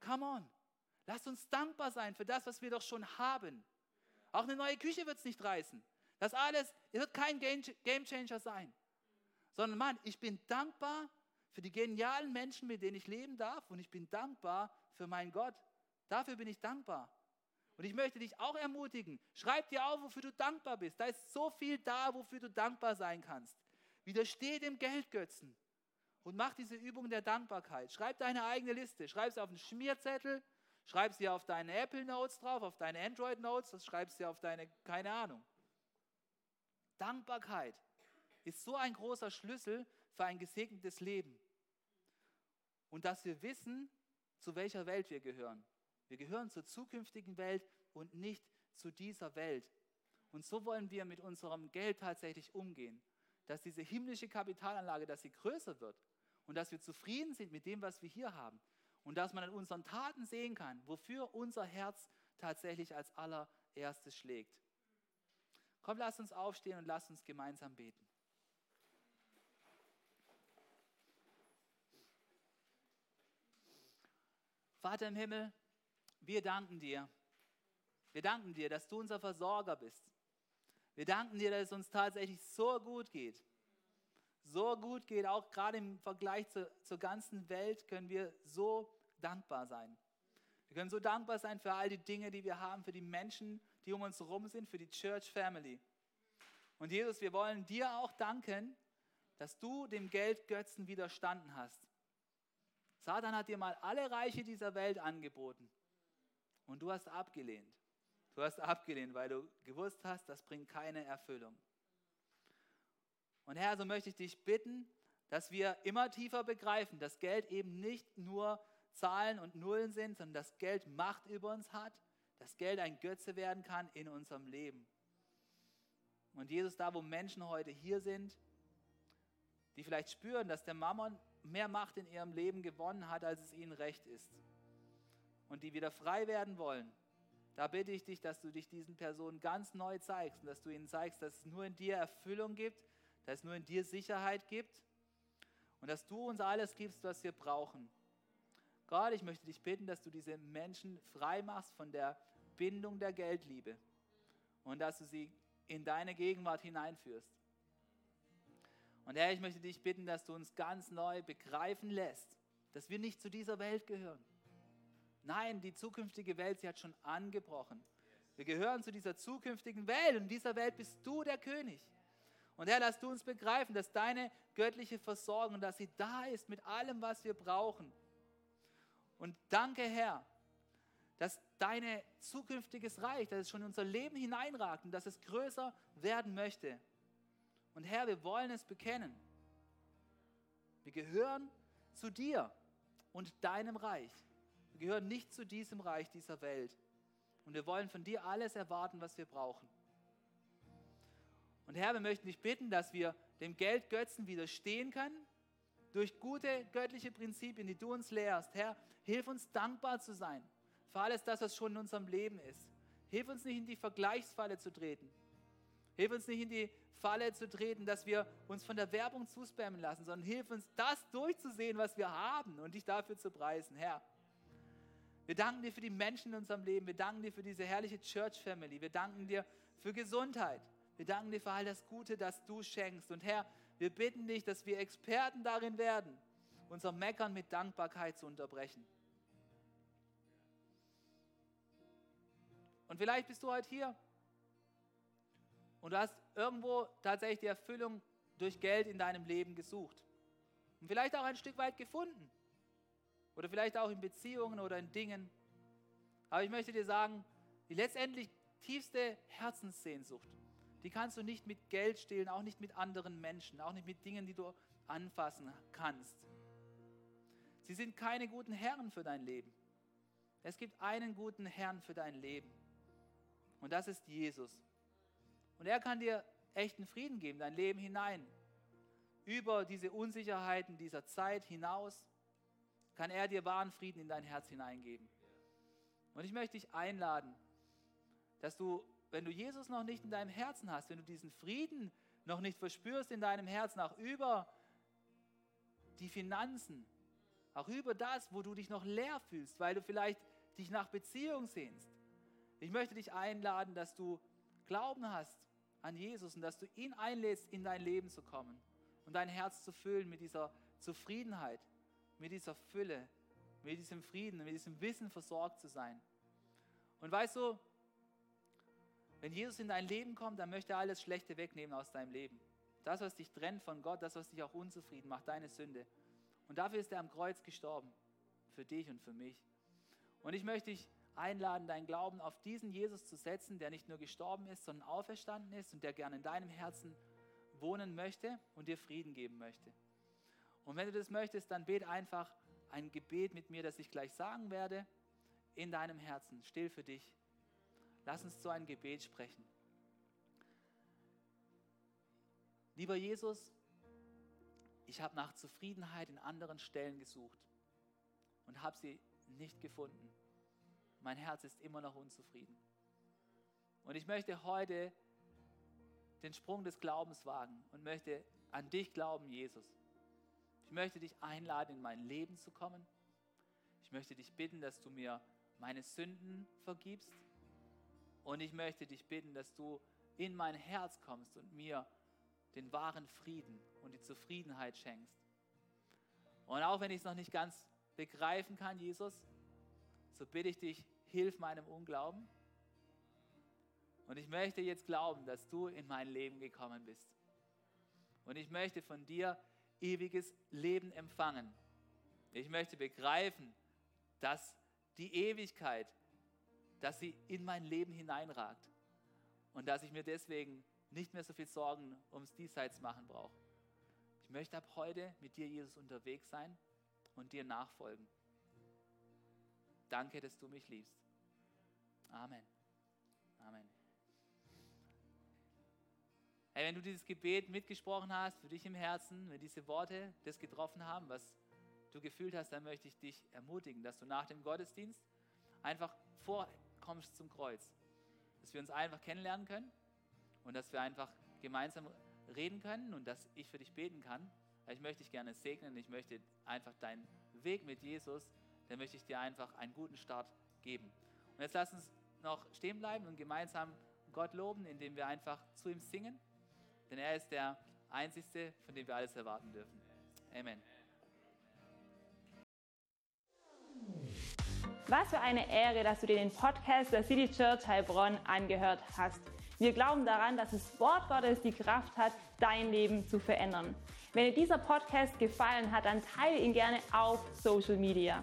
B: Come on. Lasst uns dankbar sein für das, was wir doch schon haben. Auch eine neue Küche wird es nicht reißen. Das alles wird kein Game Changer sein. Sondern Mann, ich bin dankbar für die genialen Menschen, mit denen ich leben darf. Und ich bin dankbar für meinen Gott. Dafür bin ich dankbar. Und ich möchte dich auch ermutigen, schreib dir auf, wofür du dankbar bist. Da ist so viel da, wofür du dankbar sein kannst. Widersteh dem Geldgötzen und mach diese Übung der Dankbarkeit. Schreib deine eigene Liste, schreib sie auf einen Schmierzettel, schreib sie auf deine Apple Notes drauf, auf deine Android Notes, das schreibst du auf deine, keine Ahnung. Dankbarkeit ist so ein großer Schlüssel für ein gesegnetes Leben. Und dass wir wissen, zu welcher Welt wir gehören. Wir gehören zur zukünftigen Welt und nicht zu dieser Welt. Und so wollen wir mit unserem Geld tatsächlich umgehen, dass diese himmlische Kapitalanlage, dass sie größer wird und dass wir zufrieden sind mit dem, was wir hier haben und dass man an unseren Taten sehen kann, wofür unser Herz tatsächlich als allererstes schlägt. Komm, lass uns aufstehen und lass uns gemeinsam beten. Vater im Himmel, wir danken dir. Wir danken dir, dass du unser Versorger bist. Wir danken dir, dass es uns tatsächlich so gut geht. So gut geht, auch gerade im Vergleich zur, zur ganzen Welt können wir so dankbar sein. Wir können so dankbar sein für all die Dinge, die wir haben, für die Menschen, die um uns herum sind, für die Church Family. Und Jesus, wir wollen dir auch danken, dass du dem Geldgötzen widerstanden hast. Satan hat dir mal alle Reiche dieser Welt angeboten. Und du hast abgelehnt. Du hast abgelehnt, weil du gewusst hast, das bringt keine Erfüllung. Und Herr, so möchte ich dich bitten, dass wir immer tiefer begreifen, dass Geld eben nicht nur Zahlen und Nullen sind, sondern dass Geld Macht über uns hat, dass Geld ein Götze werden kann in unserem Leben. Und Jesus, da wo Menschen heute hier sind, die vielleicht spüren, dass der Mammon mehr Macht in ihrem Leben gewonnen hat, als es ihnen recht ist und die wieder frei werden wollen, da bitte ich dich, dass du dich diesen Personen ganz neu zeigst und dass du ihnen zeigst, dass es nur in dir Erfüllung gibt, dass es nur in dir Sicherheit gibt und dass du uns alles gibst, was wir brauchen. Gott, ich möchte dich bitten, dass du diese Menschen frei machst von der Bindung der Geldliebe und dass du sie in deine Gegenwart hineinführst. Und Herr, ich möchte dich bitten, dass du uns ganz neu begreifen lässt, dass wir nicht zu dieser Welt gehören, Nein, die zukünftige Welt, sie hat schon angebrochen. Wir gehören zu dieser zukünftigen Welt und in dieser Welt bist du der König. Und Herr, lass du uns begreifen, dass deine göttliche Versorgung, dass sie da ist mit allem, was wir brauchen. Und danke, Herr, dass dein zukünftiges Reich, dass es schon in unser Leben hineinragt und dass es größer werden möchte. Und Herr, wir wollen es bekennen. Wir gehören zu dir und deinem Reich. Wir gehören nicht zu diesem Reich dieser Welt. Und wir wollen von dir alles erwarten, was wir brauchen. Und Herr, wir möchten dich bitten, dass wir dem Geldgötzen widerstehen können, durch gute göttliche Prinzipien, die du uns lehrst. Herr, hilf uns dankbar zu sein für alles das, was schon in unserem Leben ist. Hilf uns nicht in die Vergleichsfalle zu treten. Hilf uns nicht in die Falle zu treten, dass wir uns von der Werbung zuspammen lassen, sondern hilf uns, das durchzusehen, was wir haben und dich dafür zu preisen, Herr. Wir danken dir für die Menschen in unserem Leben. Wir danken dir für diese herrliche Church Family. Wir danken dir für Gesundheit. Wir danken dir für all das Gute, das du schenkst. Und Herr, wir bitten dich, dass wir Experten darin werden, unser Meckern mit Dankbarkeit zu unterbrechen. Und vielleicht bist du heute hier und du hast irgendwo tatsächlich die Erfüllung durch Geld in deinem Leben gesucht. Und vielleicht auch ein Stück weit gefunden. Oder vielleicht auch in Beziehungen oder in Dingen. Aber ich möchte dir sagen, die letztendlich tiefste Herzenssehnsucht, die kannst du nicht mit Geld stehlen, auch nicht mit anderen Menschen, auch nicht mit Dingen, die du anfassen kannst. Sie sind keine guten Herren für dein Leben. Es gibt einen guten Herrn für dein Leben. Und das ist Jesus. Und er kann dir echten Frieden geben, dein Leben hinein. Über diese Unsicherheiten dieser Zeit hinaus kann er dir wahren Frieden in dein Herz hineingeben. Und ich möchte dich einladen, dass du, wenn du Jesus noch nicht in deinem Herzen hast, wenn du diesen Frieden noch nicht verspürst in deinem Herzen, auch über die Finanzen, auch über das, wo du dich noch leer fühlst, weil du vielleicht dich nach Beziehung sehnst. Ich möchte dich einladen, dass du Glauben hast an Jesus und dass du ihn einlädst, in dein Leben zu kommen und dein Herz zu füllen mit dieser Zufriedenheit, mit dieser Fülle, mit diesem Frieden, mit diesem Wissen versorgt zu sein. Und weißt du, wenn Jesus in dein Leben kommt, dann möchte er alles Schlechte wegnehmen aus deinem Leben. Das, was dich trennt von Gott, das, was dich auch unzufrieden macht, deine Sünde. Und dafür ist er am Kreuz gestorben. Für dich und für mich. Und ich möchte dich einladen, deinen Glauben auf diesen Jesus zu setzen, der nicht nur gestorben ist, sondern auferstanden ist und der gerne in deinem Herzen wohnen möchte und dir Frieden geben möchte. Und wenn du das möchtest, dann bet einfach ein Gebet mit mir, das ich gleich sagen werde, in deinem Herzen, still für dich. Lass uns so ein Gebet sprechen. Lieber Jesus, ich habe nach Zufriedenheit in anderen Stellen gesucht und habe sie nicht gefunden. Mein Herz ist immer noch unzufrieden. Und ich möchte heute den Sprung des Glaubens wagen und möchte an dich glauben, Jesus. Ich möchte dich einladen, in mein Leben zu kommen. Ich möchte dich bitten, dass du mir meine Sünden vergibst. Und ich möchte dich bitten, dass du in mein Herz kommst und mir den wahren Frieden und die Zufriedenheit schenkst. Und auch wenn ich es noch nicht ganz begreifen kann, Jesus, so bitte ich dich, hilf meinem Unglauben. Und ich möchte jetzt glauben, dass du in mein Leben gekommen bist. Und ich möchte von dir ewiges Leben empfangen. Ich möchte begreifen, dass die Ewigkeit, dass sie in mein Leben hineinragt und dass ich mir deswegen nicht mehr so viel Sorgen ums Diesseits machen brauche. Ich möchte ab heute mit dir, Jesus, unterwegs sein und dir nachfolgen. Danke, dass du mich liebst. Amen. Amen. Hey, wenn du dieses Gebet mitgesprochen hast, für dich im Herzen, wenn diese Worte das getroffen haben, was du gefühlt hast, dann möchte ich dich ermutigen, dass du nach dem Gottesdienst einfach vorkommst zum Kreuz. Dass wir uns einfach kennenlernen können und dass wir einfach gemeinsam reden können und dass ich für dich beten kann. Ich möchte dich gerne segnen, ich möchte einfach deinen Weg mit Jesus, dann möchte ich dir einfach einen guten Start geben. Und jetzt lass uns noch stehen bleiben und gemeinsam Gott loben, indem wir einfach zu ihm singen. Denn er ist der Einzige, von dem wir alles erwarten dürfen. Amen.
A: Was für eine Ehre, dass du dir den Podcast der City Church Heilbronn angehört hast. Wir glauben daran, dass das Wort Gottes die Kraft hat, dein Leben zu verändern. Wenn dir dieser Podcast gefallen hat, dann teile ihn gerne auf Social Media.